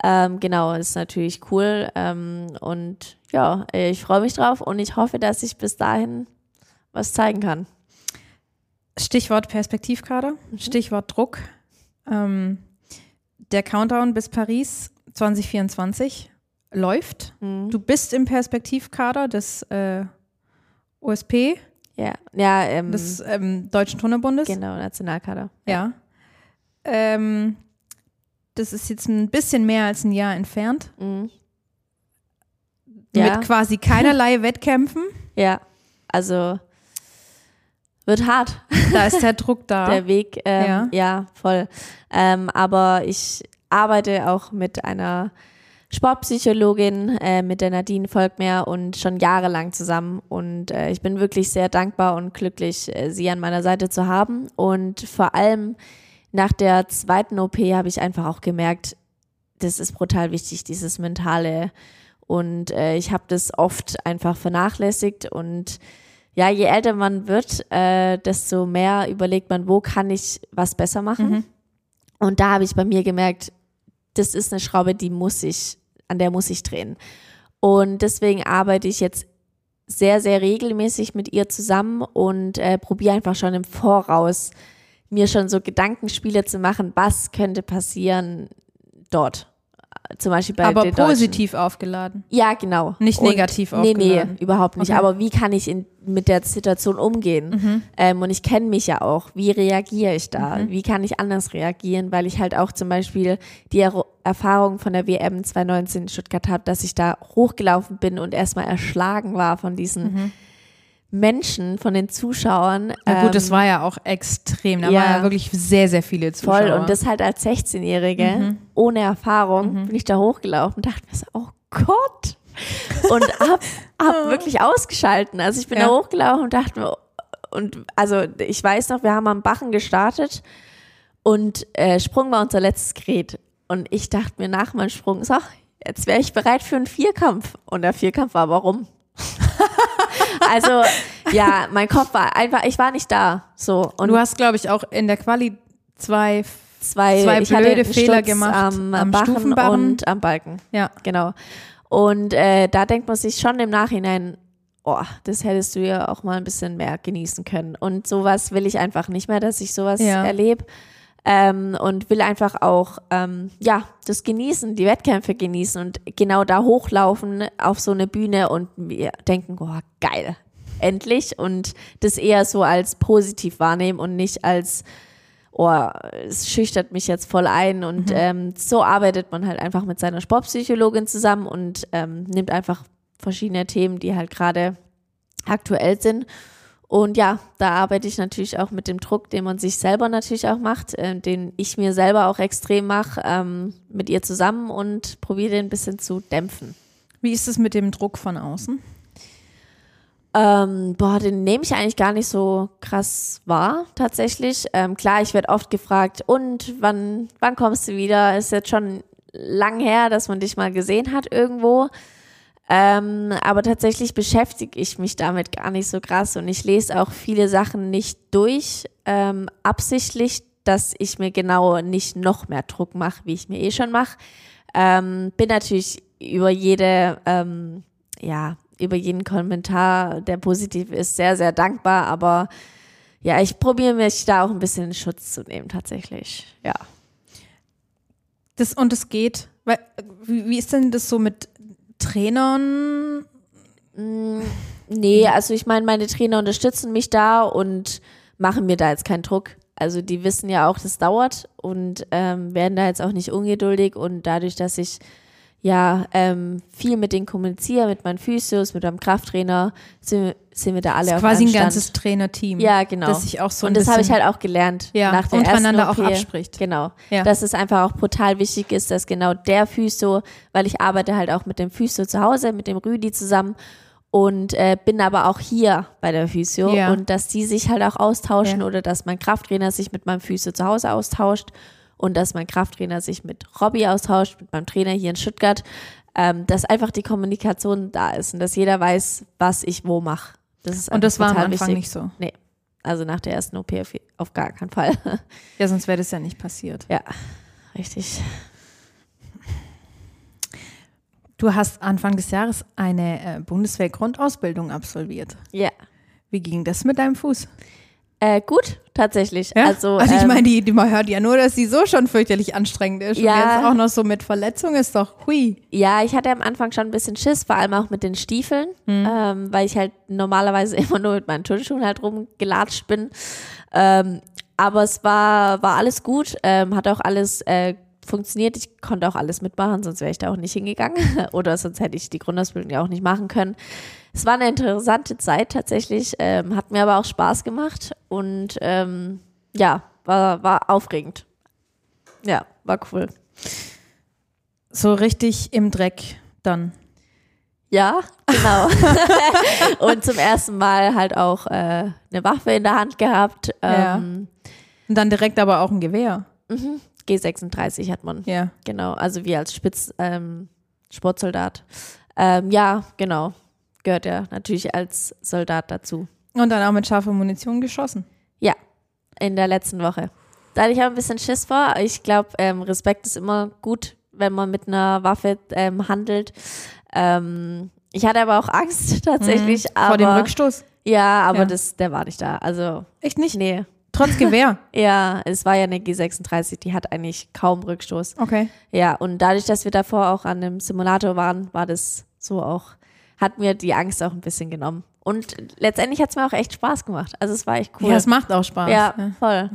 Ähm, genau, ist natürlich cool ähm, und ja, ich freue mich drauf und ich hoffe, dass ich bis dahin was zeigen kann. Stichwort Perspektivkader, Stichwort Druck. Ähm, der Countdown bis Paris 2024 läuft. Du bist im Perspektivkader des äh, OSP, Ja, ja, ähm, des ähm, Deutschen Turnerbundes. genau, Nationalkader. Ja. Ähm, das ist jetzt ein bisschen mehr als ein Jahr entfernt. Mhm. Ja. Mit quasi keinerlei Wettkämpfen. Ja, also wird hart. Da ist der Druck da. Der Weg, ähm, Ja. ja. voll. Ähm, aber ich arbeite auch mit einer Sportpsychologin, äh, mit der Nadine Volkmer und schon jahrelang zusammen. Und äh, ich bin wirklich sehr dankbar und glücklich, äh, sie an meiner Seite zu haben. Und vor allem nach der zweiten OP habe ich einfach auch gemerkt, das ist brutal wichtig, dieses mentale. Und äh, ich habe das oft einfach vernachlässigt und ja, je älter man wird, äh, desto mehr überlegt man, wo kann ich was besser machen. Mhm. Und da habe ich bei mir gemerkt, das ist eine Schraube, die muss ich, an der muss ich drehen. Und deswegen arbeite ich jetzt sehr, sehr regelmäßig mit ihr zusammen und äh, probiere einfach schon im Voraus mir schon so Gedankenspiele zu machen, was könnte passieren dort. Zum Beispiel bei aber den Deutschen. positiv aufgeladen. Ja, genau. Nicht negativ Nee, nee, aufgeladen. überhaupt nicht. Okay. Aber wie kann ich in, mit der Situation umgehen? Mhm. Ähm, und ich kenne mich ja auch. Wie reagiere ich da? Mhm. Wie kann ich anders reagieren? Weil ich halt auch zum Beispiel die er Erfahrung von der WM 2019 in Stuttgart habe, dass ich da hochgelaufen bin und erstmal erschlagen war von diesen Mhm. Menschen, von den Zuschauern. Na gut, das Ähm, war ja auch extrem. Da ja. waren ja wirklich sehr, sehr viele Zuschauer. Voll. Und das halt als 16-Jährige, Mhm. ohne Erfahrung, bin ich da hochgelaufen und dachte mir so, oh Gott. Und hab, hab wirklich ausgeschalten. Also ich bin Ja. da hochgelaufen und dachte mir, und also ich weiß noch, wir haben am Bachen gestartet und äh, Sprung war unser letztes Gerät. Und ich dachte mir nach meinem Sprung, so, jetzt wäre ich bereit für einen Vierkampf. Und der Vierkampf war warum? also, ja, mein Kopf war einfach, ich war nicht da. So. Und du hast, glaube ich, auch in der Quali zwei, zwei, zwei blöde Fehler Sturz gemacht am, am Bachen und am Balken. ja. Genau. Und äh, da denkt man sich schon im Nachhinein, oh, das hättest du ja auch mal ein bisschen mehr genießen können. Und sowas will ich einfach nicht mehr, dass ich sowas Ja. erlebe. Ähm, und will einfach auch, ähm, ja, das genießen, die Wettkämpfe genießen und genau da hochlaufen auf so eine Bühne und mir denken, oh, geil, endlich. Und das eher so als positiv wahrnehmen und nicht als, oh, es schüchtert mich jetzt voll ein. Und ähm, so arbeitet man halt einfach mit seiner Sportpsychologin zusammen und ähm, nimmt einfach verschiedene Themen, die halt gerade aktuell sind. Und ja, da arbeite ich natürlich auch mit dem Druck, den man sich selber natürlich auch macht, äh, den ich mir selber auch extrem mache, ähm, mit ihr zusammen und probiere den ein bisschen zu dämpfen. Wie ist es mit dem Druck von außen? Ähm, boah, den nehme ich eigentlich gar nicht so krass wahr, tatsächlich. Ähm, klar, ich werde oft gefragt, und wann, wann kommst du wieder? Ist jetzt schon lang her, dass man dich mal gesehen hat irgendwo. Ähm, aber tatsächlich beschäftige ich mich damit gar nicht so krass und ich lese auch viele Sachen nicht durch, ähm, absichtlich, dass ich mir genau nicht noch mehr Druck mache, wie ich mir eh schon mache. Ähm, bin natürlich über jede, ähm, ja, über jeden Kommentar, der positiv ist, sehr, sehr dankbar, aber ja, ich probiere mich da auch ein bisschen in Schutz zu nehmen, tatsächlich. Ja. Das, und es geht, weil, wie, wie ist denn das so mit Trainern? Nee, also ich meine, meine Trainer unterstützen mich da und machen mir da jetzt keinen Druck. Also die wissen ja auch, das dauert und ähm, werden da jetzt auch nicht ungeduldig und dadurch, dass ich ja ähm, viel mit denen kommuniziere, mit meinen Physios, mit meinem Krafttrainer, sind, sind wir da alle Das ist auf quasi einem ein ganzes Trainerteam. Ja, genau. Das sich auch so und das habe ich halt auch gelernt Ja, nach der untereinander ersten auch OP. abspricht. Genau. Ja. Dass es einfach auch brutal wichtig ist, dass genau der Physio, weil ich arbeite halt auch mit dem Physio zu Hause, mit dem Rüdi zusammen und äh, bin aber auch hier bei der Physio Ja. und dass die sich halt auch austauschen Ja. oder dass mein Krafttrainer sich mit meinem Physio zu Hause austauscht und dass mein Krafttrainer sich mit Robby austauscht, mit meinem Trainer hier in Stuttgart, ähm, dass einfach die Kommunikation da ist und dass jeder weiß, was ich wo mache. Das ist Und das war am Anfang wichtig. nicht so. Nee. Also nach der ersten OP auf, auf gar keinen Fall. Ja, sonst wäre das ja nicht passiert. ja, richtig. Du hast Anfang des Jahres eine äh, Bundeswehr-Grundausbildung absolviert. Ja. Wie ging das mit deinem Fuß? Äh, gut, tatsächlich. Ja? Also, ich ähm, meine, die, die, man hört ja nur, dass sie so schon fürchterlich anstrengend ist. Ja. Und jetzt auch noch so mit Verletzung ist doch hui. Ja, ich hatte am Anfang schon ein bisschen Schiss, vor allem auch mit den Stiefeln, Mhm. ähm, weil ich halt normalerweise immer nur mit meinen Turnschuhen halt rumgelatscht bin. Ähm, aber es war, war alles gut, ähm, hat auch alles äh, funktioniert. Ich konnte auch alles mitmachen, sonst wäre ich da auch nicht hingegangen. Oder sonst hätte ich die Grundausbildung ja auch nicht machen können. Es war eine interessante Zeit tatsächlich, ähm, hat mir aber auch Spaß gemacht und ähm, ja, war, war aufregend. Ja, war cool. So richtig im Dreck dann. Ja, genau. und zum ersten Mal halt auch äh, eine Waffe in der Hand gehabt. Ja. Ähm, Und dann direkt aber auch ein Gewehr. G36 hat man. Ja. Genau, also wie als Spitz ähm, Sportsoldat. Ähm, ja, genau. Gehört ja natürlich als Soldat dazu. Und dann auch mit scharfer Munition geschossen. Ja, in der letzten Woche. Da hatte ich auch ein bisschen Schiss vor. Ich glaube, ähm, Respekt ist immer gut, wenn man mit einer Waffe ähm, handelt. Ähm, ich hatte aber auch Angst tatsächlich. aber, Mhm. Vor dem Rückstoß. Ja, aber Ja. Das, der war nicht da. Also, Echt nicht? nee. Trotz Gewehr. Ja, es war ja eine G36, die hat eigentlich kaum Rückstoß. Okay. Ja, und dadurch, dass wir davor auch an einem Simulator waren, war das so auch, hat mir die Angst auch ein bisschen genommen. Und letztendlich hat es mir auch echt Spaß gemacht. Also es war echt cool. Ja, es macht auch Spaß. Ja, voll.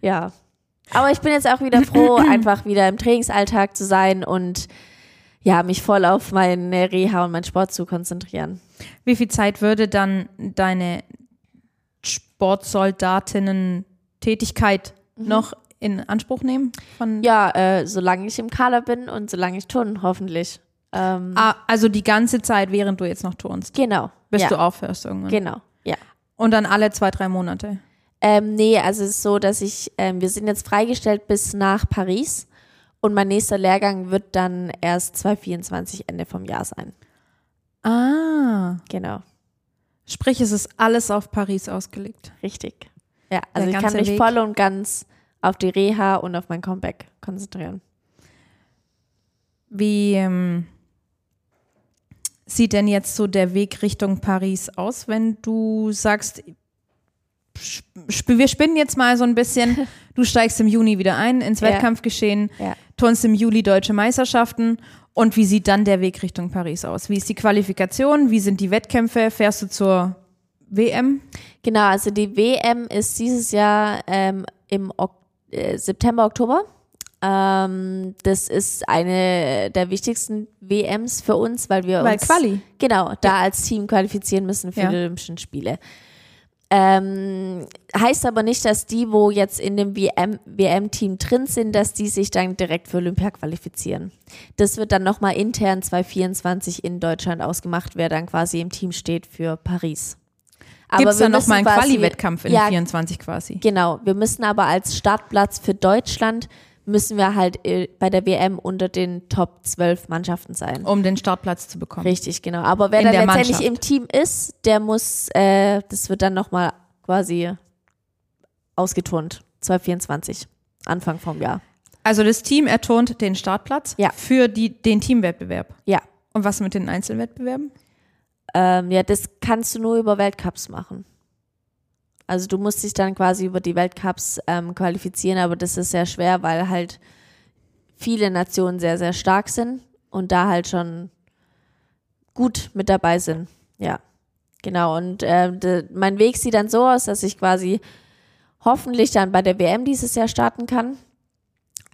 Ja. Aber ich bin jetzt auch wieder froh, einfach wieder im Trainingsalltag zu sein und ja, mich voll auf meine Reha und meinen Sport zu konzentrieren. Wie viel Zeit würde dann deine Sportsoldatinnen-Tätigkeit noch in Anspruch nehmen? Ja, äh, solange ich im Kader bin und solange ich turnen, hoffentlich. Ähm, Ah, also die ganze Zeit, während du jetzt noch turnst, genau. bis ja, du aufhörst irgendwann. Genau, ja. Und dann alle zwei, drei Monate. Ähm, nee, also es ist so, dass ich, ähm, wir sind jetzt freigestellt bis nach Paris und mein nächster Lehrgang wird dann erst 2024 Ende vom Jahr sein. Ah. Genau, Sprich, es ist alles auf Paris ausgelegt. richtig. Ja, also Der ich kann mich Weg. voll und ganz auf die Reha und auf mein Comeback konzentrieren. Wie ähm, sieht denn jetzt so der Weg Richtung Paris aus, wenn du sagst, sp wir spinnen jetzt mal so ein bisschen, du steigst im Juni wieder ein ins Ja. Wettkampfgeschehen, Ja. Turnst im Juli deutsche Meisterschaften und wie sieht dann der Weg Richtung Paris aus? Wie ist die Qualifikation? Wie sind die Wettkämpfe? Fährst du zur WM? Genau, also die WM ist dieses Jahr ähm, im ok äh, September, Oktober. Ähm, das ist eine der wichtigsten WMs für uns, weil wir Weil uns Quali. genau da als Team qualifizieren müssen für Ja. die Olympischen Spiele. Ähm, heißt aber nicht, dass die, wo jetzt in dem WM WM-Team drin sind, dass die sich dann direkt für Olympia qualifizieren. Das wird dann nochmal intern 2024 in Deutschland ausgemacht, wer dann quasi im Team steht für Paris. Gibt es dann noch müssen mal einen Quali-Wettkampf in ja, 24 quasi? Genau, wir müssen aber als Startplatz für Deutschland müssen wir halt äh, bei der WM unter den Top 12 Mannschaften sein. Um den Startplatz zu bekommen. Richtig, genau. Aber wer In dann der letztendlich Mannschaft. im Team ist, der muss, äh, das wird dann nochmal quasi ausgeturnt. 2024, Anfang vom Jahr. Also das Team erturnt den Startplatz Ja. für die, den Teamwettbewerb. Ja. Und was mit den Einzelwettbewerben? Ähm, ja, das kannst du nur über Weltcups machen. Also du musst dich dann quasi über die Weltcups ähm, qualifizieren, aber das ist sehr schwer, weil halt viele Nationen sehr, sehr stark sind und da halt schon gut mit dabei sind. Ja, genau. Und de, mein Weg sieht dann so aus, dass ich quasi hoffentlich dann bei der WM dieses Jahr starten kann.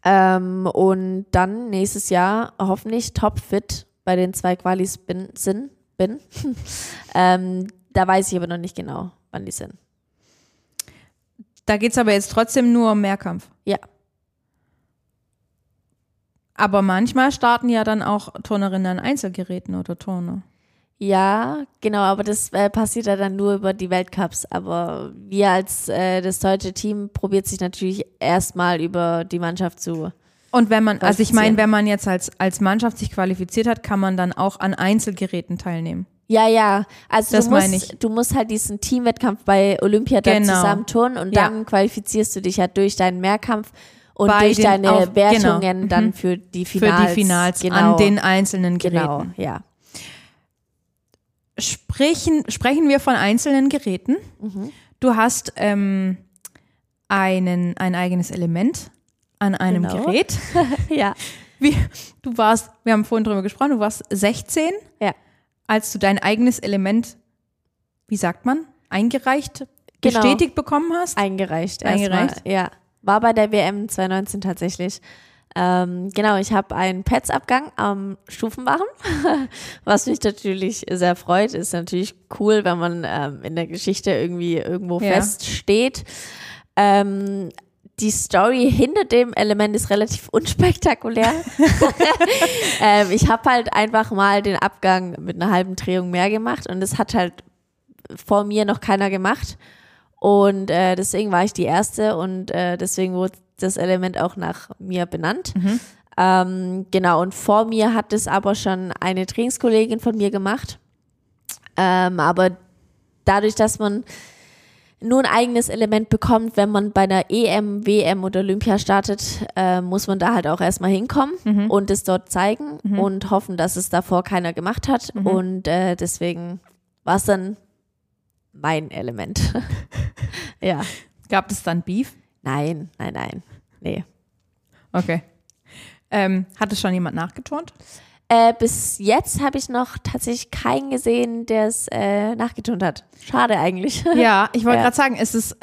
Ähm, und dann nächstes Jahr hoffentlich topfit bei den zwei Qualis bin, sind, bin. ähm, da weiß ich aber noch nicht genau, wann die sind. Da geht es aber jetzt trotzdem nur um Mehrkampf. Ja. Aber manchmal starten ja dann auch Turnerinnen an Einzelgeräten oder Turner. Ja, genau, aber das äh, passiert ja dann nur über die Weltcups. Aber wir als äh, das deutsche Team probiert sich natürlich erstmal über die Mannschaft zu. Und wenn man, also ich meine, wenn man jetzt als, als Mannschaft sich qualifiziert hat, kann man dann auch an Einzelgeräten teilnehmen. Ja, ja. Also Das du musst, du musst halt diesen Teamwettkampf bei Olympia dann Genau. zusammen turnen und Ja. dann qualifizierst du dich ja durch deinen Mehrkampf und Bei durch deine Auf- Wertungen genau. dann Mhm. für die Für Finals. die Finals genau. an den einzelnen Geräten. Genau, ja. Sprechen, sprechen wir von einzelnen Geräten. Mhm. Du hast ähm, einen, ein eigenes Element an einem Genau. Gerät. Ja. Wie, du warst, wir haben vorhin drüber gesprochen, du warst 16, Ja. Als du dein eigenes Element, wie sagt man, eingereicht, Genau. bestätigt bekommen hast. Eingereicht. Eingereicht? Erstmal, ja. War bei der WM 2019 tatsächlich. Ähm, genau, ich habe einen Pets-Abgang am Stufenbarren, was mich natürlich sehr freut. Ist natürlich cool, wenn man ähm, in der Geschichte irgendwie irgendwo Ja. feststeht. Ähm, die Story hinter dem Element ist relativ unspektakulär. ähm, ich habe halt einfach mal den Abgang mit einer halben Drehung mehr gemacht und das hat halt vor mir noch keiner gemacht. Und äh, deswegen war ich die Erste und äh, deswegen wurde das Element auch nach mir benannt. Ähm, genau, und vor mir hat es aber schon eine Trainingskollegin von mir gemacht. Ähm, aber dadurch, dass man nur ein eigenes Element bekommt, wenn man bei einer EM, WM oder Olympia startet, äh, muss man da halt auch erstmal hinkommen und es dort zeigen und hoffen, dass es davor keiner gemacht hat. Und äh, deswegen war es dann mein Element. ja. Gab es dann Beef? Nein, nein, nein. Nee. Okay. Ähm, hat es schon jemand nachgeturnt? Äh, bis jetzt habe ich noch tatsächlich keinen gesehen, der es äh, nachgetun hat. Schade eigentlich. Ja, ich wollte Ja. gerade sagen, ist es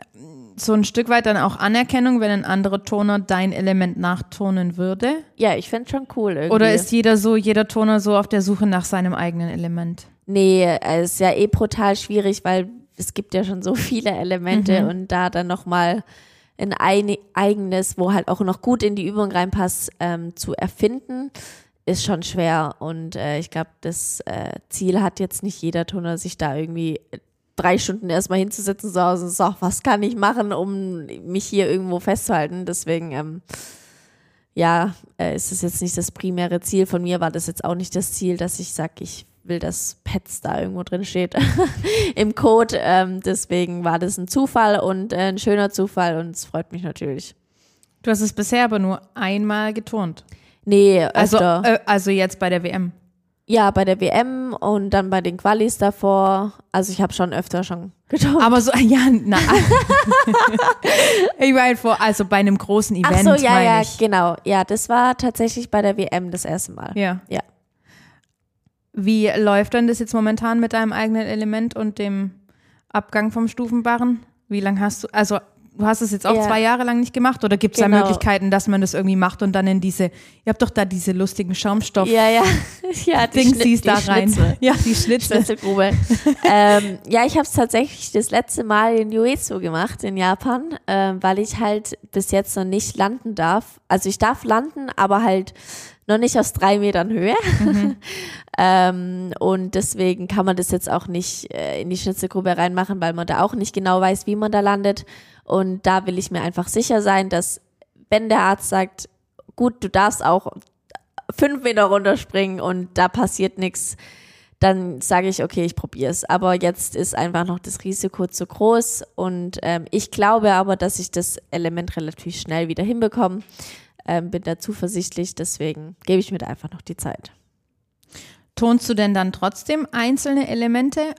so ein Stück weit dann auch Anerkennung, wenn ein anderer Toner dein Element nachturnen würde? ja, ich finde schon cool irgendwie. Oder ist jeder so, jeder Toner so auf der Suche nach seinem eigenen Element? Nee, es ist ja eh brutal schwierig, weil es gibt ja schon so viele Elemente und da dann nochmal ein ein eigenes, wo halt auch noch gut in die Übung reinpasst, ähm, zu erfinden, ist schon schwer. Und äh, ich glaube, das äh, Ziel hat jetzt nicht jeder Toner, sich da irgendwie drei Stunden erstmal hinzusetzen, so, so, was kann ich machen, um mich hier irgendwo festzuhalten. Deswegen, ähm, ja, äh, ist es jetzt nicht das primäre Ziel. Von mir war das jetzt auch nicht das Ziel, dass ich sage, ich will, dass Pets da irgendwo drin steht im Code. Ähm, deswegen war das ein Zufall und äh, ein schöner Zufall und es freut mich natürlich. Du hast es bisher aber nur einmal geturnt. Nee, Also, öfter. äh, also jetzt bei der WM. ja, bei der WM und dann bei den Qualis davor. Also ich habe schon öfter schon getan. Aber so, ja, na. ich meine vor, also bei einem großen Event. Ach so, ja, ja, ich. genau. Ja, das war tatsächlich bei der WM das erste Mal. Ja. Ja. Wie läuft denn das jetzt momentan mit deinem eigenen Element und dem Abgang vom Stufenbarren? Wie lange hast du, also du hast es jetzt auch Ja. zwei Jahre lang nicht gemacht oder gibt es da Genau. Möglichkeiten, dass man das irgendwie macht und dann in diese, ihr habt doch da diese lustigen Schaumstoff Ja, ja. ja die Dings da die rein. Schnitzel. Ja, die Schnitzel. Schnitzelgrube. ähm, ja, ich habe es tatsächlich das letzte Mal in Uezu gemacht in Japan, ähm, weil ich halt bis jetzt noch nicht landen darf. Also ich darf landen, aber halt noch nicht aus drei Metern Höhe. ähm, und deswegen kann man das jetzt auch nicht äh, in die Schnitzelgrube reinmachen, weil man da auch nicht genau weiß, wie man da landet. Und da will ich mir einfach sicher sein, dass wenn der Arzt sagt, gut, du darfst auch fünf Meter runterspringen und da passiert nichts, dann sage ich, okay, ich probiere es. Aber jetzt ist einfach noch das Risiko zu groß und ähm, ich glaube aber, dass ich das Element relativ schnell wieder hinbekomme. Ähm, bin da zuversichtlich, deswegen gebe ich mir da einfach noch die Zeit. Tonst du denn dann trotzdem einzelne Elemente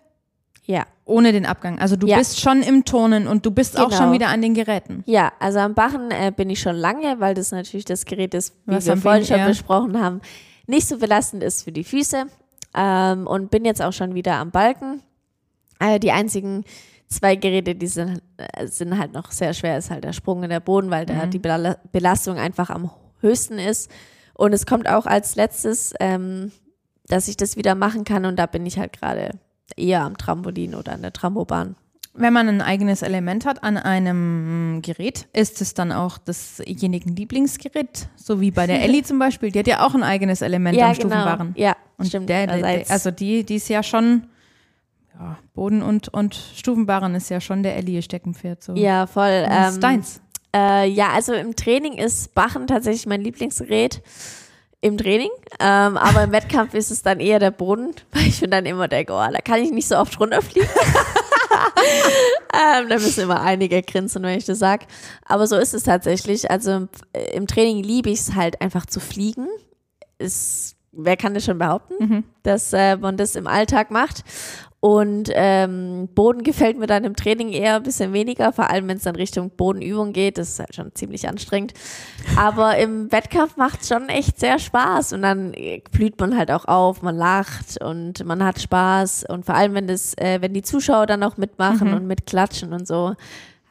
Ja. ohne den Abgang? Also du Ja. bist schon im Tonen und du bist auch Genau. schon wieder an den Geräten. Ja, also am Bachen äh, bin ich schon lange, weil das natürlich das Gerät ist, wie Was wir vorhin schon besprochen haben, nicht so belastend ist für die Füße. Ähm, und bin jetzt auch schon wieder am Balken. Äh, die einzigen zwei Geräte, die sind, äh, sind halt noch sehr schwer, ist halt der Sprung in der Boden, weil da Mhm. die Bela- Belastung einfach am höchsten ist. Und es kommt auch als letztes, ähm, dass ich das wieder machen kann und da bin ich halt gerade eher am Trampolin oder an der Trambobahn. Wenn man ein eigenes Element hat an einem Gerät, ist es dann auch desjenigen Lieblingsgerät, so wie bei der Ellie zum Beispiel. Die hat ja auch ein eigenes Element am Stufenbarren. Ja, Und stimmt. Der, der, der, also die, die ist ja schon, ja, Boden und, und Stufenbarren ist ja schon der Ellie Steckenpferd. So. ja, voll. Das ist Ähm, deins. Äh, ja, also im Training ist Bachen tatsächlich mein Lieblingsgerät. Im Training. Ähm, aber im Wettkampf ist es dann eher der Boden, weil ich mir dann immer denke, oh, da kann ich nicht so oft runterfliegen. ähm, da müssen immer einige grinsen, wenn ich das sag. Aber so ist es tatsächlich. Also im, im Training liebe ich es halt einfach zu fliegen. Ist, wer kann das schon behaupten, dass äh, man das im Alltag macht? Und ähm, Boden gefällt mir dann im Training eher ein bisschen weniger, vor allem wenn es dann Richtung Bodenübung geht. Das ist halt schon ziemlich anstrengend. Aber im Wettkampf macht es schon echt sehr Spaß und dann äh, blüht man halt auch auf, man lacht und man hat Spaß. Und vor allem, wenn das, äh, wenn die Zuschauer dann auch mitmachen und mitklatschen und so,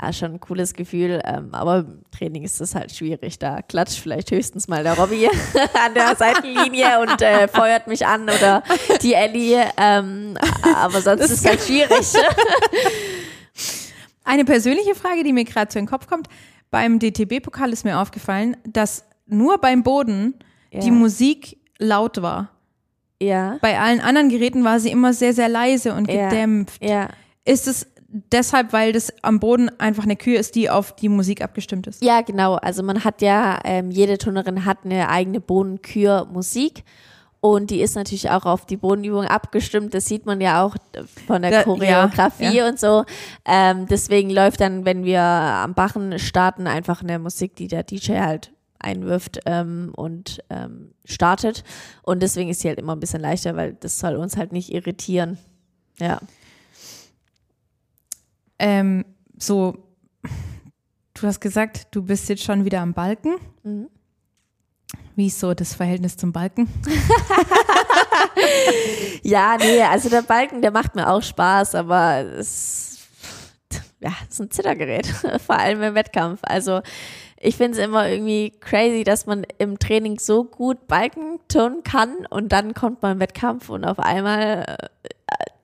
ja, schon ein cooles Gefühl. Ähm, aber im Training ist das halt schwierig. Da klatscht vielleicht höchstens mal der Robby an der Seitenlinie und äh, feuert mich an oder die Ellie. Ähm, aber sonst ist es halt schwierig. Eine persönliche Frage, die mir gerade zu den Kopf kommt. Beim DTB-Pokal ist mir aufgefallen, dass nur beim Boden Ja. die Musik laut war. ja, Bei allen anderen Geräten war sie immer sehr, sehr leise und Ja. gedämpft. ja. Ist es deshalb, weil das am Boden einfach eine Kühe ist, die auf die Musik abgestimmt ist? Ja, genau. Also man hat ja, ähm, jede Turnerin hat eine eigene Bodenkür-Musik. Und die ist natürlich auch auf die Bodenübung abgestimmt. Das sieht man ja auch von der Choreografie ja, und so. Ähm, deswegen läuft dann, wenn wir am Bachen starten, einfach eine Musik, die der DJ halt einwirft ähm, und ähm, startet. Und deswegen ist sie halt immer ein bisschen leichter, weil das soll uns halt nicht irritieren. Ja. Ähm, so, du hast gesagt, du bist jetzt schon wieder am Balken. Mhm. Wie ist so das Verhältnis zum Balken? Ja, nee, also der Balken, der macht mir auch Spaß, aber es ja, ist ein Zittergerät, vor allem im Wettkampf. Also ich finde es immer irgendwie crazy, dass man im Training so gut Balken turnen kann und dann kommt man im Wettkampf und auf einmal äh,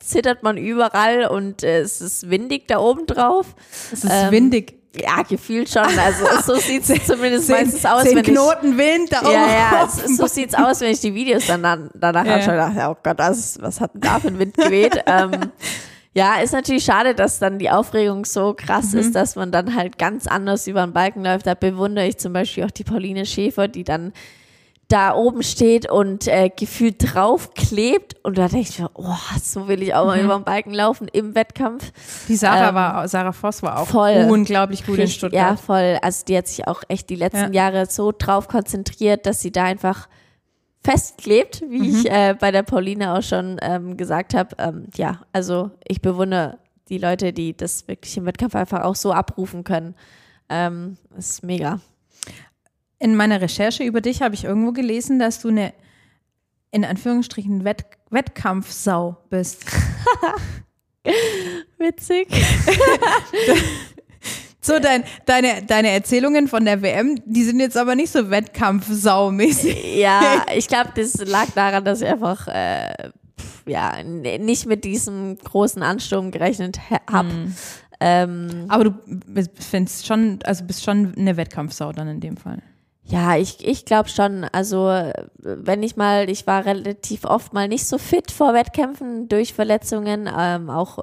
zittert man überall und äh, es ist windig da oben drauf. Es ist Ähm, windig. Ja, gefühlt schon. Also so sieht es zumindest Zehn, meistens aus, zehn wenn ich Knoten Wind da oben. ja, ja, es, so sieht's aus, wenn ich die Videos dann, dann danach Ja, anschaue. dachte, ich, Oh Gott, was, was hat denn da für ein Wind geweht? ähm, ja, ist natürlich schade, dass dann die Aufregung so krass Mhm. ist, dass man dann halt ganz anders über den Balken läuft. Da bewundere ich zum Beispiel auch die Pauline Schäfer, die dann da oben steht und äh, gefühlt draufklebt. Und da denke ich mir, oh, so will ich auch Mhm. mal über den Balken laufen im Wettkampf. Die Sarah Ähm, war, Sarah Voss war auch voll. unglaublich gut in Richtig- Ja, Stuttgart. voll. Also die hat sich auch echt die letzten Ja. Jahre so drauf konzentriert, dass sie da einfach festklebt, wie Mhm. ich äh, bei der Pauline auch schon ähm, gesagt habe. Ähm, ja, also ich bewundere die Leute, die das wirklich im Wettkampf einfach auch so abrufen können. Ähm, das ist mega. In meiner Recherche über dich habe ich irgendwo gelesen, dass du eine, in Anführungsstrichen, Wett Wettkampfsau bist. Witzig. So, dein, deine, deine Erzählungen von der WM, die sind jetzt aber nicht so Wettkampfsau-mäßig. Ja, ich glaube, das lag daran, dass ich einfach äh, ja nicht mit diesem großen Ansturm gerechnet habe. Hm. Ähm, Aber du findest schon, also bist schon eine Wettkampfsau dann in dem Fall. Ja, ich, ich glaube schon. Also, wenn ich mal, ich war relativ oft mal nicht so fit vor Wettkämpfen durch Verletzungen. Ähm, auch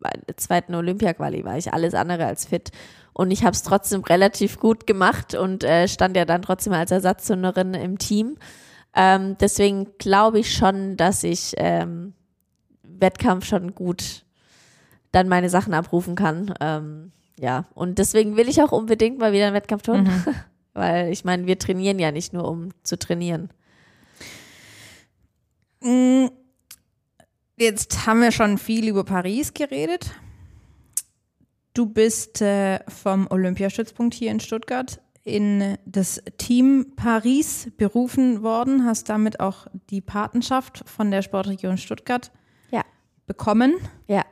bei der zweiten Olympia-Quali war ich alles andere als fit. Und ich habe es trotzdem relativ gut gemacht und äh, stand ja dann trotzdem als Ersatzturnerin im Team. Ähm, deswegen glaube ich schon, dass ich ähm, Wettkampf schon gut dann meine Sachen abrufen kann. Ähm, ja, und deswegen will ich auch unbedingt mal wieder einen Wettkampf tun. Weil ich meine, wir trainieren ja nicht nur, um zu trainieren. Mm, Jetzt haben wir schon viel über Paris geredet. Du bist äh, vom Olympiastützpunkt hier in Stuttgart in das Team Paris berufen worden, hast damit auch die Patenschaft von der Sportregion Stuttgart Ja. bekommen. Ja,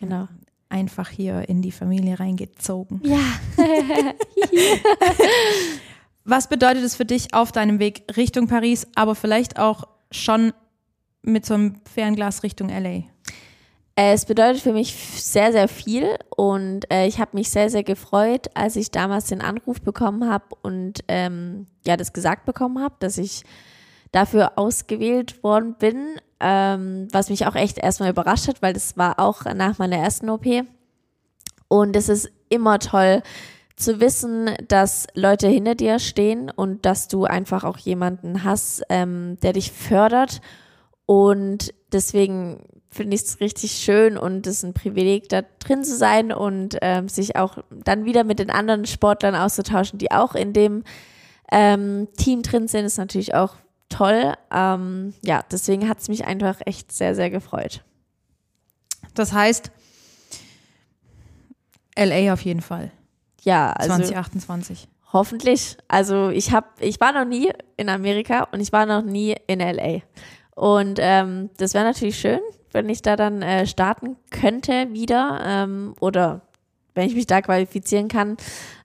genau. Einfach hier in die Familie reingezogen. Ja. Was bedeutet es für dich auf deinem Weg Richtung Paris, aber vielleicht auch schon mit so einem Fernglas Richtung LA? Äh, Es bedeutet für mich sehr, sehr viel und äh, ich habe mich sehr, sehr gefreut, als ich damals den Anruf bekommen habe und ähm, ja, das gesagt bekommen habe, dass ich dafür ausgewählt worden bin, ähm, was mich auch echt erstmal überrascht hat, weil das war auch nach meiner ersten OP. Und es ist immer toll zu wissen, dass Leute hinter dir stehen und dass du einfach auch jemanden hast, ähm, der dich fördert. Und deswegen finde ich es richtig schön und es ist ein Privileg, da drin zu sein und ähm, sich auch dann wieder mit den anderen Sportlern auszutauschen, die auch in dem ähm, Team drin sind, ist natürlich auch toll. Ähm, ja, deswegen hat es mich einfach echt sehr, sehr gefreut. Das heißt, LA auf jeden Fall. Ja, also 2028. hoffentlich. Also ich habe, ich war noch nie in Amerika und ich war noch nie in LA. Und ähm, das wäre natürlich schön, wenn ich da dann äh, starten könnte wieder ähm, oder wenn ich mich da qualifizieren kann.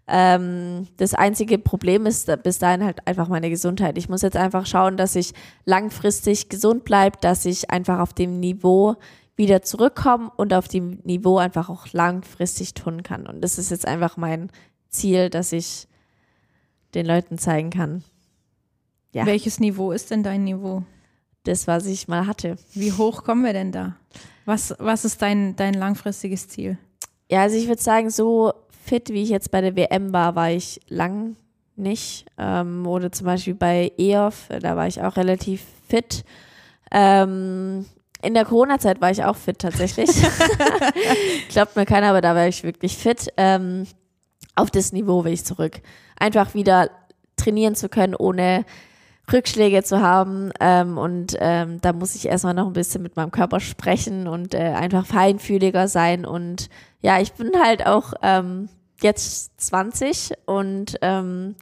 Ähm, das einzige Problem ist bis dahin halt einfach meine Gesundheit. Ich muss jetzt einfach schauen, dass ich langfristig gesund bleibe, dass ich einfach auf dem Niveau wieder zurückkomme und auf dem Niveau einfach auch langfristig tun kann. Und das ist jetzt einfach mein Ziel, dass ich den Leuten zeigen kann, Ja. Welches Niveau ist denn dein Niveau? das, was ich mal hatte. Wie hoch kommen wir denn da? Was, was ist dein, dein langfristiges Ziel? Ja, also ich würde sagen, so fit, wie ich jetzt bei der WM war, war ich lang nicht. Ähm, oder zum Beispiel bei EOF, da war ich auch relativ fit. Ähm, in der Corona-Zeit war ich auch fit tatsächlich. Glaubt mir keiner, aber da war ich wirklich fit. Ähm, auf das Niveau will ich zurück. Einfach wieder trainieren zu können, ohne Rückschläge zu haben. Ähm, und ähm, da muss ich erstmal noch ein bisschen mit meinem Körper sprechen und äh, einfach feinfühliger sein. Und ja, ich bin halt auch ähm, jetzt 20 und ähm,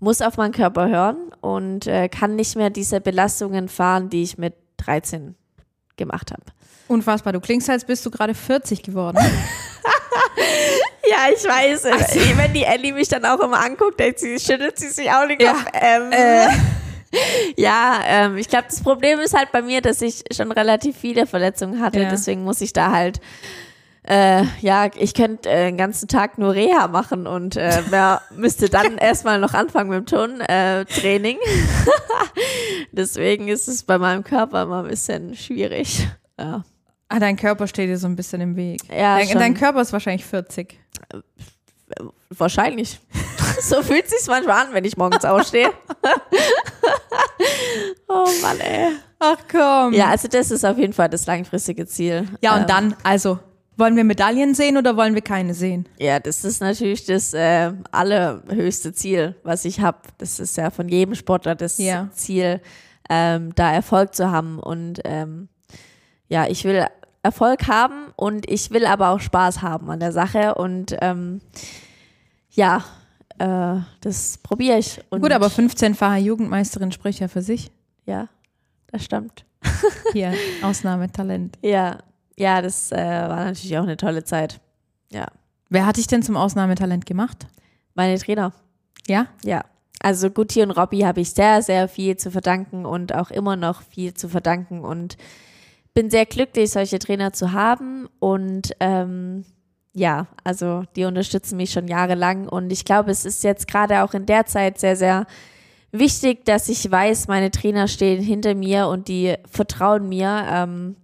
muss auf meinen Körper hören und äh, kann nicht mehr diese Belastungen fahren, die ich mit 13 gemacht habe. Unfassbar. Du klingst, als bist du gerade 40 geworden. Ja, ich weiß. äh, Wenn die Ellie mich dann auch immer anguckt, denkt sie, schüttelt sie sich auch den Ja, Kopf. Ähm, ja, ähm, ich glaube, das Problem ist halt bei mir, dass ich schon relativ viele Verletzungen hatte. Ja. Deswegen muss ich da halt, äh, ja, ich könnte äh, den ganzen Tag nur Reha machen und äh, wer müsste dann erstmal noch anfangen mit dem Turntraining. Äh, deswegen ist es bei meinem Körper immer ein bisschen schwierig. Ja, Ah, dein Körper steht dir so ein bisschen im Weg. ja dein, schon. dein Körper ist wahrscheinlich 40. Wahrscheinlich. so fühlt sich's manchmal an, wenn ich morgens aufstehe. oh Mann, ey. Ach komm. Ja, also das ist auf jeden Fall das langfristige Ziel. Ja, und Ähm, dann, also, wollen wir Medaillen sehen oder wollen wir keine sehen? Ja, das ist natürlich das äh, allerhöchste Ziel, was ich habe. Das ist ja von jedem Sportler das Ja. Ziel, ähm, da Erfolg zu haben. Und ähm, ja, ich will Erfolg haben und ich will aber auch Spaß haben an der Sache. Und ähm, ja, äh, das probiere ich. Und Gut, aber 15-fache Jugendmeisterin spricht ja für sich. Ja, das stimmt. Hier, Ausnahmetalent. Ja, ja, das äh, war natürlich auch eine tolle Zeit. Ja, Wer hat dich denn zum Ausnahmetalent gemacht? meine Trainer. Ja? Ja, also Guti und Robby habe ich sehr, sehr viel zu verdanken und auch immer noch viel zu verdanken und bin sehr glücklich, solche Trainer zu haben und ähm, ja, also die unterstützen mich schon jahrelang und ich glaube, es ist jetzt gerade auch in der Zeit sehr, sehr wichtig, dass ich weiß, meine Trainer stehen hinter mir und die vertrauen mir ähm,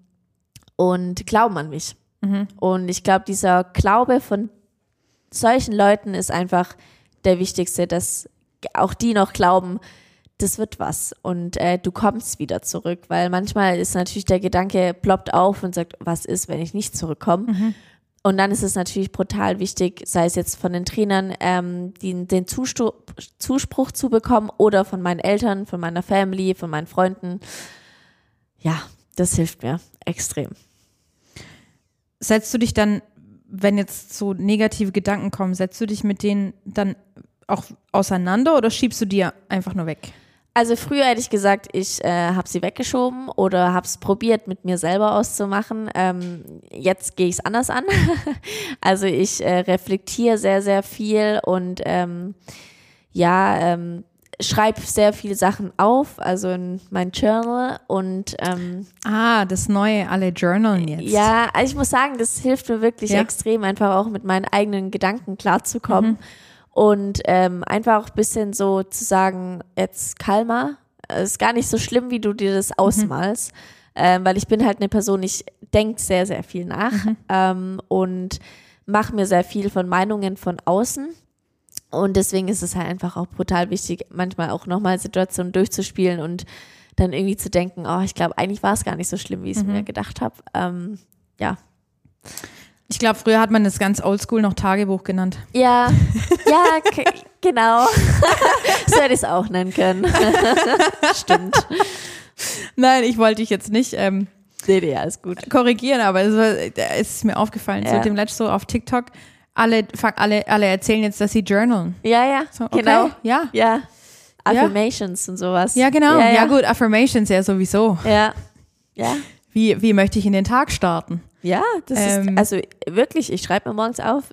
und glauben an mich. Und ich glaube, dieser Glaube von solchen Leuten ist einfach der wichtigste, dass auch die noch glauben, das wird was und äh, du kommst wieder zurück, weil manchmal ist natürlich der Gedanke ploppt auf und sagt, was ist, wenn ich nicht zurückkomme? Und dann ist es natürlich brutal wichtig, sei es jetzt von den Trainern, ähm, die, den Zustu Zuspruch zu bekommen oder von meinen Eltern, von meiner Family, von meinen Freunden. Ja, das hilft mir extrem. Setzt du dich dann, wenn jetzt so negative Gedanken kommen, setzt du dich mit denen dann auch auseinander oder schiebst du die einfach nur weg? Also früher hätte ich gesagt, ich äh, habe sie weggeschoben oder habe es probiert, mit mir selber auszumachen. Ähm, jetzt gehe ich es anders an. also ich äh, reflektiere sehr, sehr viel und ähm, ja, ähm, schreibe sehr viele Sachen auf, also in mein Journal und ähm, Ah, das neue, alle journalen jetzt. ja, also ich muss sagen, das hilft mir wirklich Ja. extrem, einfach auch mit meinen eigenen Gedanken klarzukommen. Und ähm, einfach auch ein bisschen so zu sagen, jetzt kalmer, es ist gar nicht so schlimm, wie du dir das ausmalst. Ähm, weil ich bin halt eine Person, ich denke sehr, sehr viel nach ähm, und mache mir sehr viel von Meinungen von außen. Und deswegen ist es halt einfach auch brutal wichtig, manchmal auch nochmal Situationen durchzuspielen und dann irgendwie zu denken, oh, ich glaube, eigentlich war es gar nicht so schlimm, wie ich es mir gedacht habe. Ähm, ja. Ich glaube, früher hat man das ganz oldschool noch Tagebuch genannt. Ja, ja, genau. so hätte ich es auch nennen können. Stimmt. Nein, ich wollte dich jetzt nicht ähm, Nee, nee, alles gut. korrigieren, aber es, war, es ist mir aufgefallen. Ja. So dem letzten so auf TikTok, alle, fuck, alle, alle erzählen jetzt, dass sie journalen. Ja, ja, So, okay, genau. Ja. Ja. Affirmations und sowas. Ja, genau. Ja, Ja, ja. gut, Affirmations ja sowieso. Ja. Ja. Wie, wie möchte ich in den Tag starten? Ja, das Ähm. ist, also wirklich, ich schreibe mir morgens auf,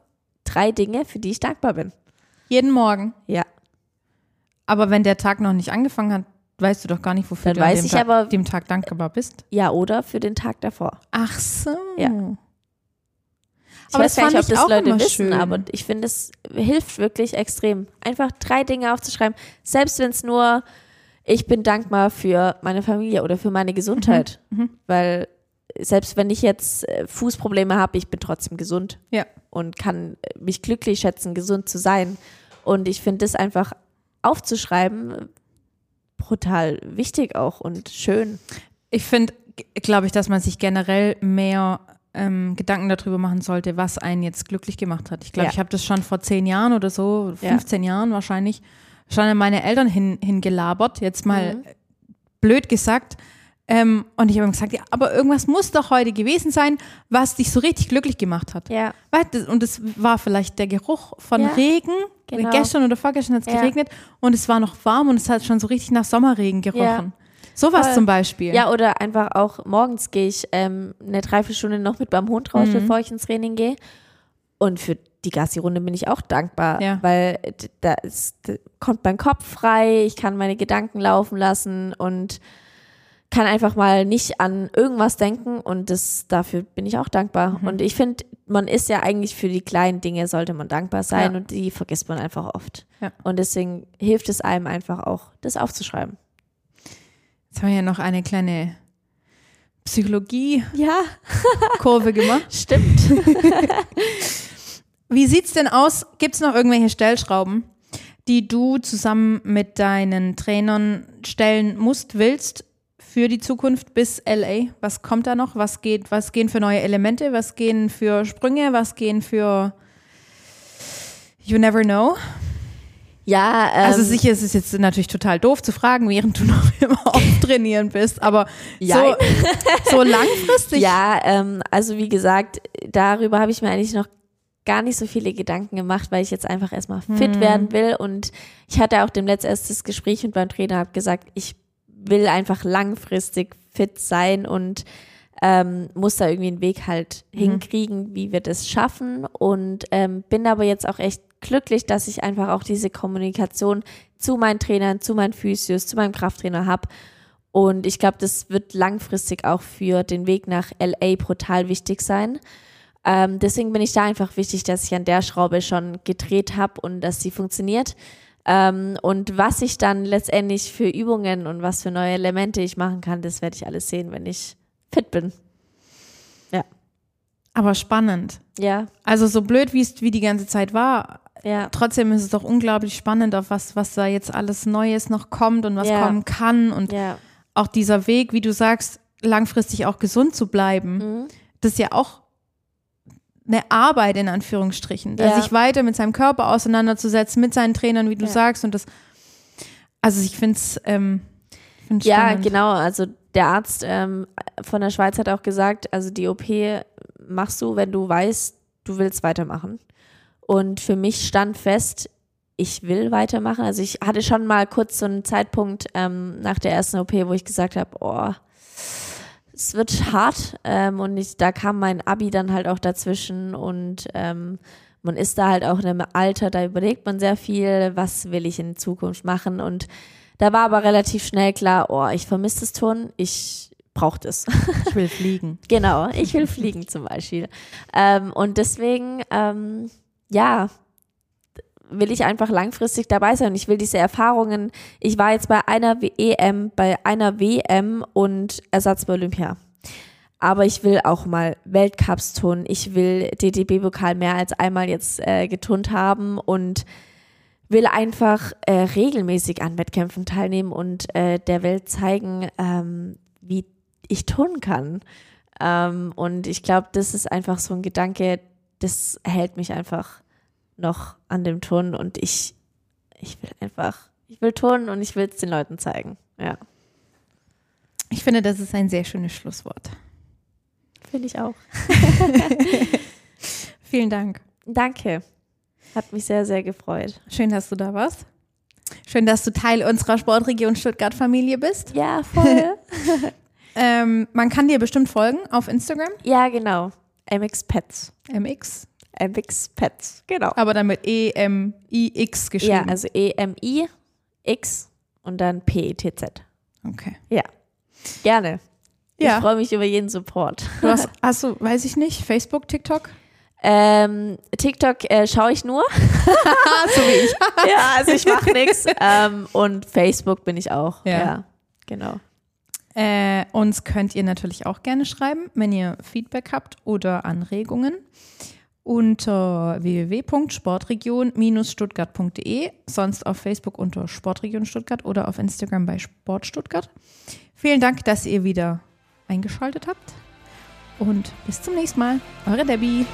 drei Dinge, für die ich dankbar bin. Jeden Morgen. Ja. Aber wenn der Tag noch nicht angefangen hat, weißt du doch gar nicht, wofür Dann du an dem, Tag, aber- dem Tag dankbar bist. Ja, oder für den Tag davor. Ach so. Ja. Ich Aber weiß das gar nicht, ob ich das Leute wissen, schön. aber ich finde, es hilft wirklich extrem. Einfach drei Dinge aufzuschreiben. Selbst wenn es nur, ich bin dankbar für meine Familie oder für meine Gesundheit. Mhm. Weil selbst wenn ich jetzt äh, Fußprobleme habe, ich bin trotzdem gesund Ja. und kann äh, mich glücklich schätzen, gesund zu sein. Und ich finde das einfach aufzuschreiben äh, brutal wichtig auch und schön. Ich finde, glaube ich, dass man sich generell mehr ähm, Gedanken darüber machen sollte, was einen jetzt glücklich gemacht hat. Ich glaube, Ja. ich habe das schon vor zehn Jahren oder so, Ja. 15 Jahren wahrscheinlich, schon an meine Eltern hin, hingelabert, jetzt mal Mhm. blöd gesagt. Ähm, und ich habe gesagt, ja, aber irgendwas muss doch heute gewesen sein, was dich so richtig glücklich gemacht hat. Ja. Und es war vielleicht der Geruch von Ja, Regen. genau. Gestern oder vorgestern hat es Ja. geregnet und es war noch warm und es hat schon so richtig nach Sommerregen gerochen. Sowas zum Beispiel. Ja, oder einfach auch morgens gehe ich ähm, eine Dreiviertelstunde noch mit meinem Hund raus, Mhm. bevor ich ins Training gehe. Und für die Gassi-Runde bin ich auch dankbar, Ja. weil da, ist, da kommt mein Kopf frei, ich kann meine Gedanken laufen lassen und kann einfach mal nicht an irgendwas denken und das dafür bin ich auch dankbar. Mhm. Und ich finde, man ist ja eigentlich für die kleinen Dinge sollte man dankbar sein Ja. und die vergisst man einfach oft. Ja. Und deswegen hilft es einem einfach auch, das aufzuschreiben. Jetzt haben wir ja noch eine kleine Psychologie-Kurve Ja, gemacht. stimmt. Wie sieht's denn aus? Gibt's noch irgendwelche Stellschrauben, die du zusammen mit deinen Trainern stellen musst, willst für die Zukunft bis LA? Was kommt da noch? Was geht, was gehen für neue Elemente? Was gehen für Sprünge? Was gehen für You never know? Ja, ähm, Also sicher ist es jetzt natürlich total doof zu fragen, während du noch immer auf Trainieren bist, aber Ja. so, so langfristig. Ja, ähm, also wie gesagt, darüber habe ich mir eigentlich noch gar nicht so viele Gedanken gemacht, weil ich jetzt einfach erstmal fit Mhm. werden will. Und ich hatte auch dem letztes Gespräch mit meinem Trainer, habe gesagt, ich will einfach langfristig fit sein und ähm, muss da irgendwie einen Weg halt Mhm. hinkriegen, wie wir das schaffen. Und ähm, bin aber jetzt auch echt glücklich, dass ich einfach auch diese Kommunikation zu meinen Trainern, zu meinen Physios, zu meinem Krafttrainer habe. Und ich glaube, das wird langfristig auch für den Weg nach LA brutal wichtig sein. Ähm, deswegen bin ich da einfach wichtig, dass ich an der Schraube schon gedreht habe und dass sie funktioniert. Ähm, und was ich dann letztendlich für Übungen und was für neue Elemente ich machen kann, das werde ich alles sehen, wenn ich fit bin. Aber spannend. Ja, Also so blöd, wie es wie die ganze Zeit war, ja, trotzdem ist es doch unglaublich spannend, auf was, was da jetzt alles Neues noch kommt und was Ja. kommen kann. Und ja. auch dieser Weg, wie du sagst, langfristig auch gesund zu bleiben, Mhm. das ist ja auch eine Arbeit in Anführungsstrichen, da Ja. sich weiter mit seinem Körper auseinanderzusetzen, mit seinen Trainern, wie du sagst. Und das, also ich finde es ähm, find's Ja, spannend. genau. Also der Arzt ähm, von der Schweiz hat auch gesagt, also die OP machst du, wenn du weißt, du willst weitermachen. Und für mich stand fest, ich will weitermachen. Also ich hatte schon mal kurz so einen Zeitpunkt ähm, nach der ersten OP, wo ich gesagt habe, oh, es wird hart. Ähm, und ich, da kam mein Abi dann halt auch dazwischen und ähm, man ist da halt auch in einem Alter, da überlegt man sehr viel, was will ich in Zukunft machen und da war aber relativ schnell klar, oh, ich vermisse das Turnen, ich brauche das. Ich will fliegen. genau, ich will fliegen zum Beispiel. Ähm, und deswegen, ähm, ja, will ich einfach langfristig dabei sein. Ich will diese Erfahrungen, ich war jetzt bei einer EM, bei einer WM und Ersatz bei Olympia. Aber ich will auch mal Weltcups tun. Ich will DDB-Pokal mehr als einmal jetzt äh, geturnt haben und will einfach äh, regelmäßig an Wettkämpfen teilnehmen und äh, der Welt zeigen, ähm, wie ich turnen kann. Ähm, und ich glaube, das ist einfach so ein Gedanke, das hält mich einfach noch an dem Turnen und ich, ich will einfach, ich will turnen und ich will es den Leuten zeigen. Ja, Ich finde, das ist ein sehr schönes Schlusswort. finde ich auch. Vielen Dank. Danke. Hat mich sehr, sehr gefreut. Schön, dass du da warst. Schön, dass du Teil unserer Sportregion Stuttgart-Familie bist. Ja, voll. Ähm, man kann dir bestimmt folgen auf Instagram, ja, genau. MX Pets. MX. MX Pets, genau. Aber dann mit E-M-I-X geschrieben. Ja, also E-M-I-X und dann P-E-T-Z. okay. Ja, gerne. Ja. Ich freue mich über jeden Support. Du hast, hast du, weiß ich nicht, Facebook, TikTok? Ähm, TikTok äh, schaue ich nur. so wie ich. ja, also ich mache nichts. Ähm, und Facebook bin ich auch. Ja. Ja, genau. Äh, uns könnt ihr natürlich auch gerne schreiben, wenn ihr Feedback habt oder Anregungen unter www.sportregion-stuttgart.de, sonst auf Facebook unter Sportregion Stuttgart oder auf Instagram bei Sport Stuttgart. Vielen Dank, dass ihr wieder eingeschaltet habt und bis zum nächsten Mal. Eure Debbie.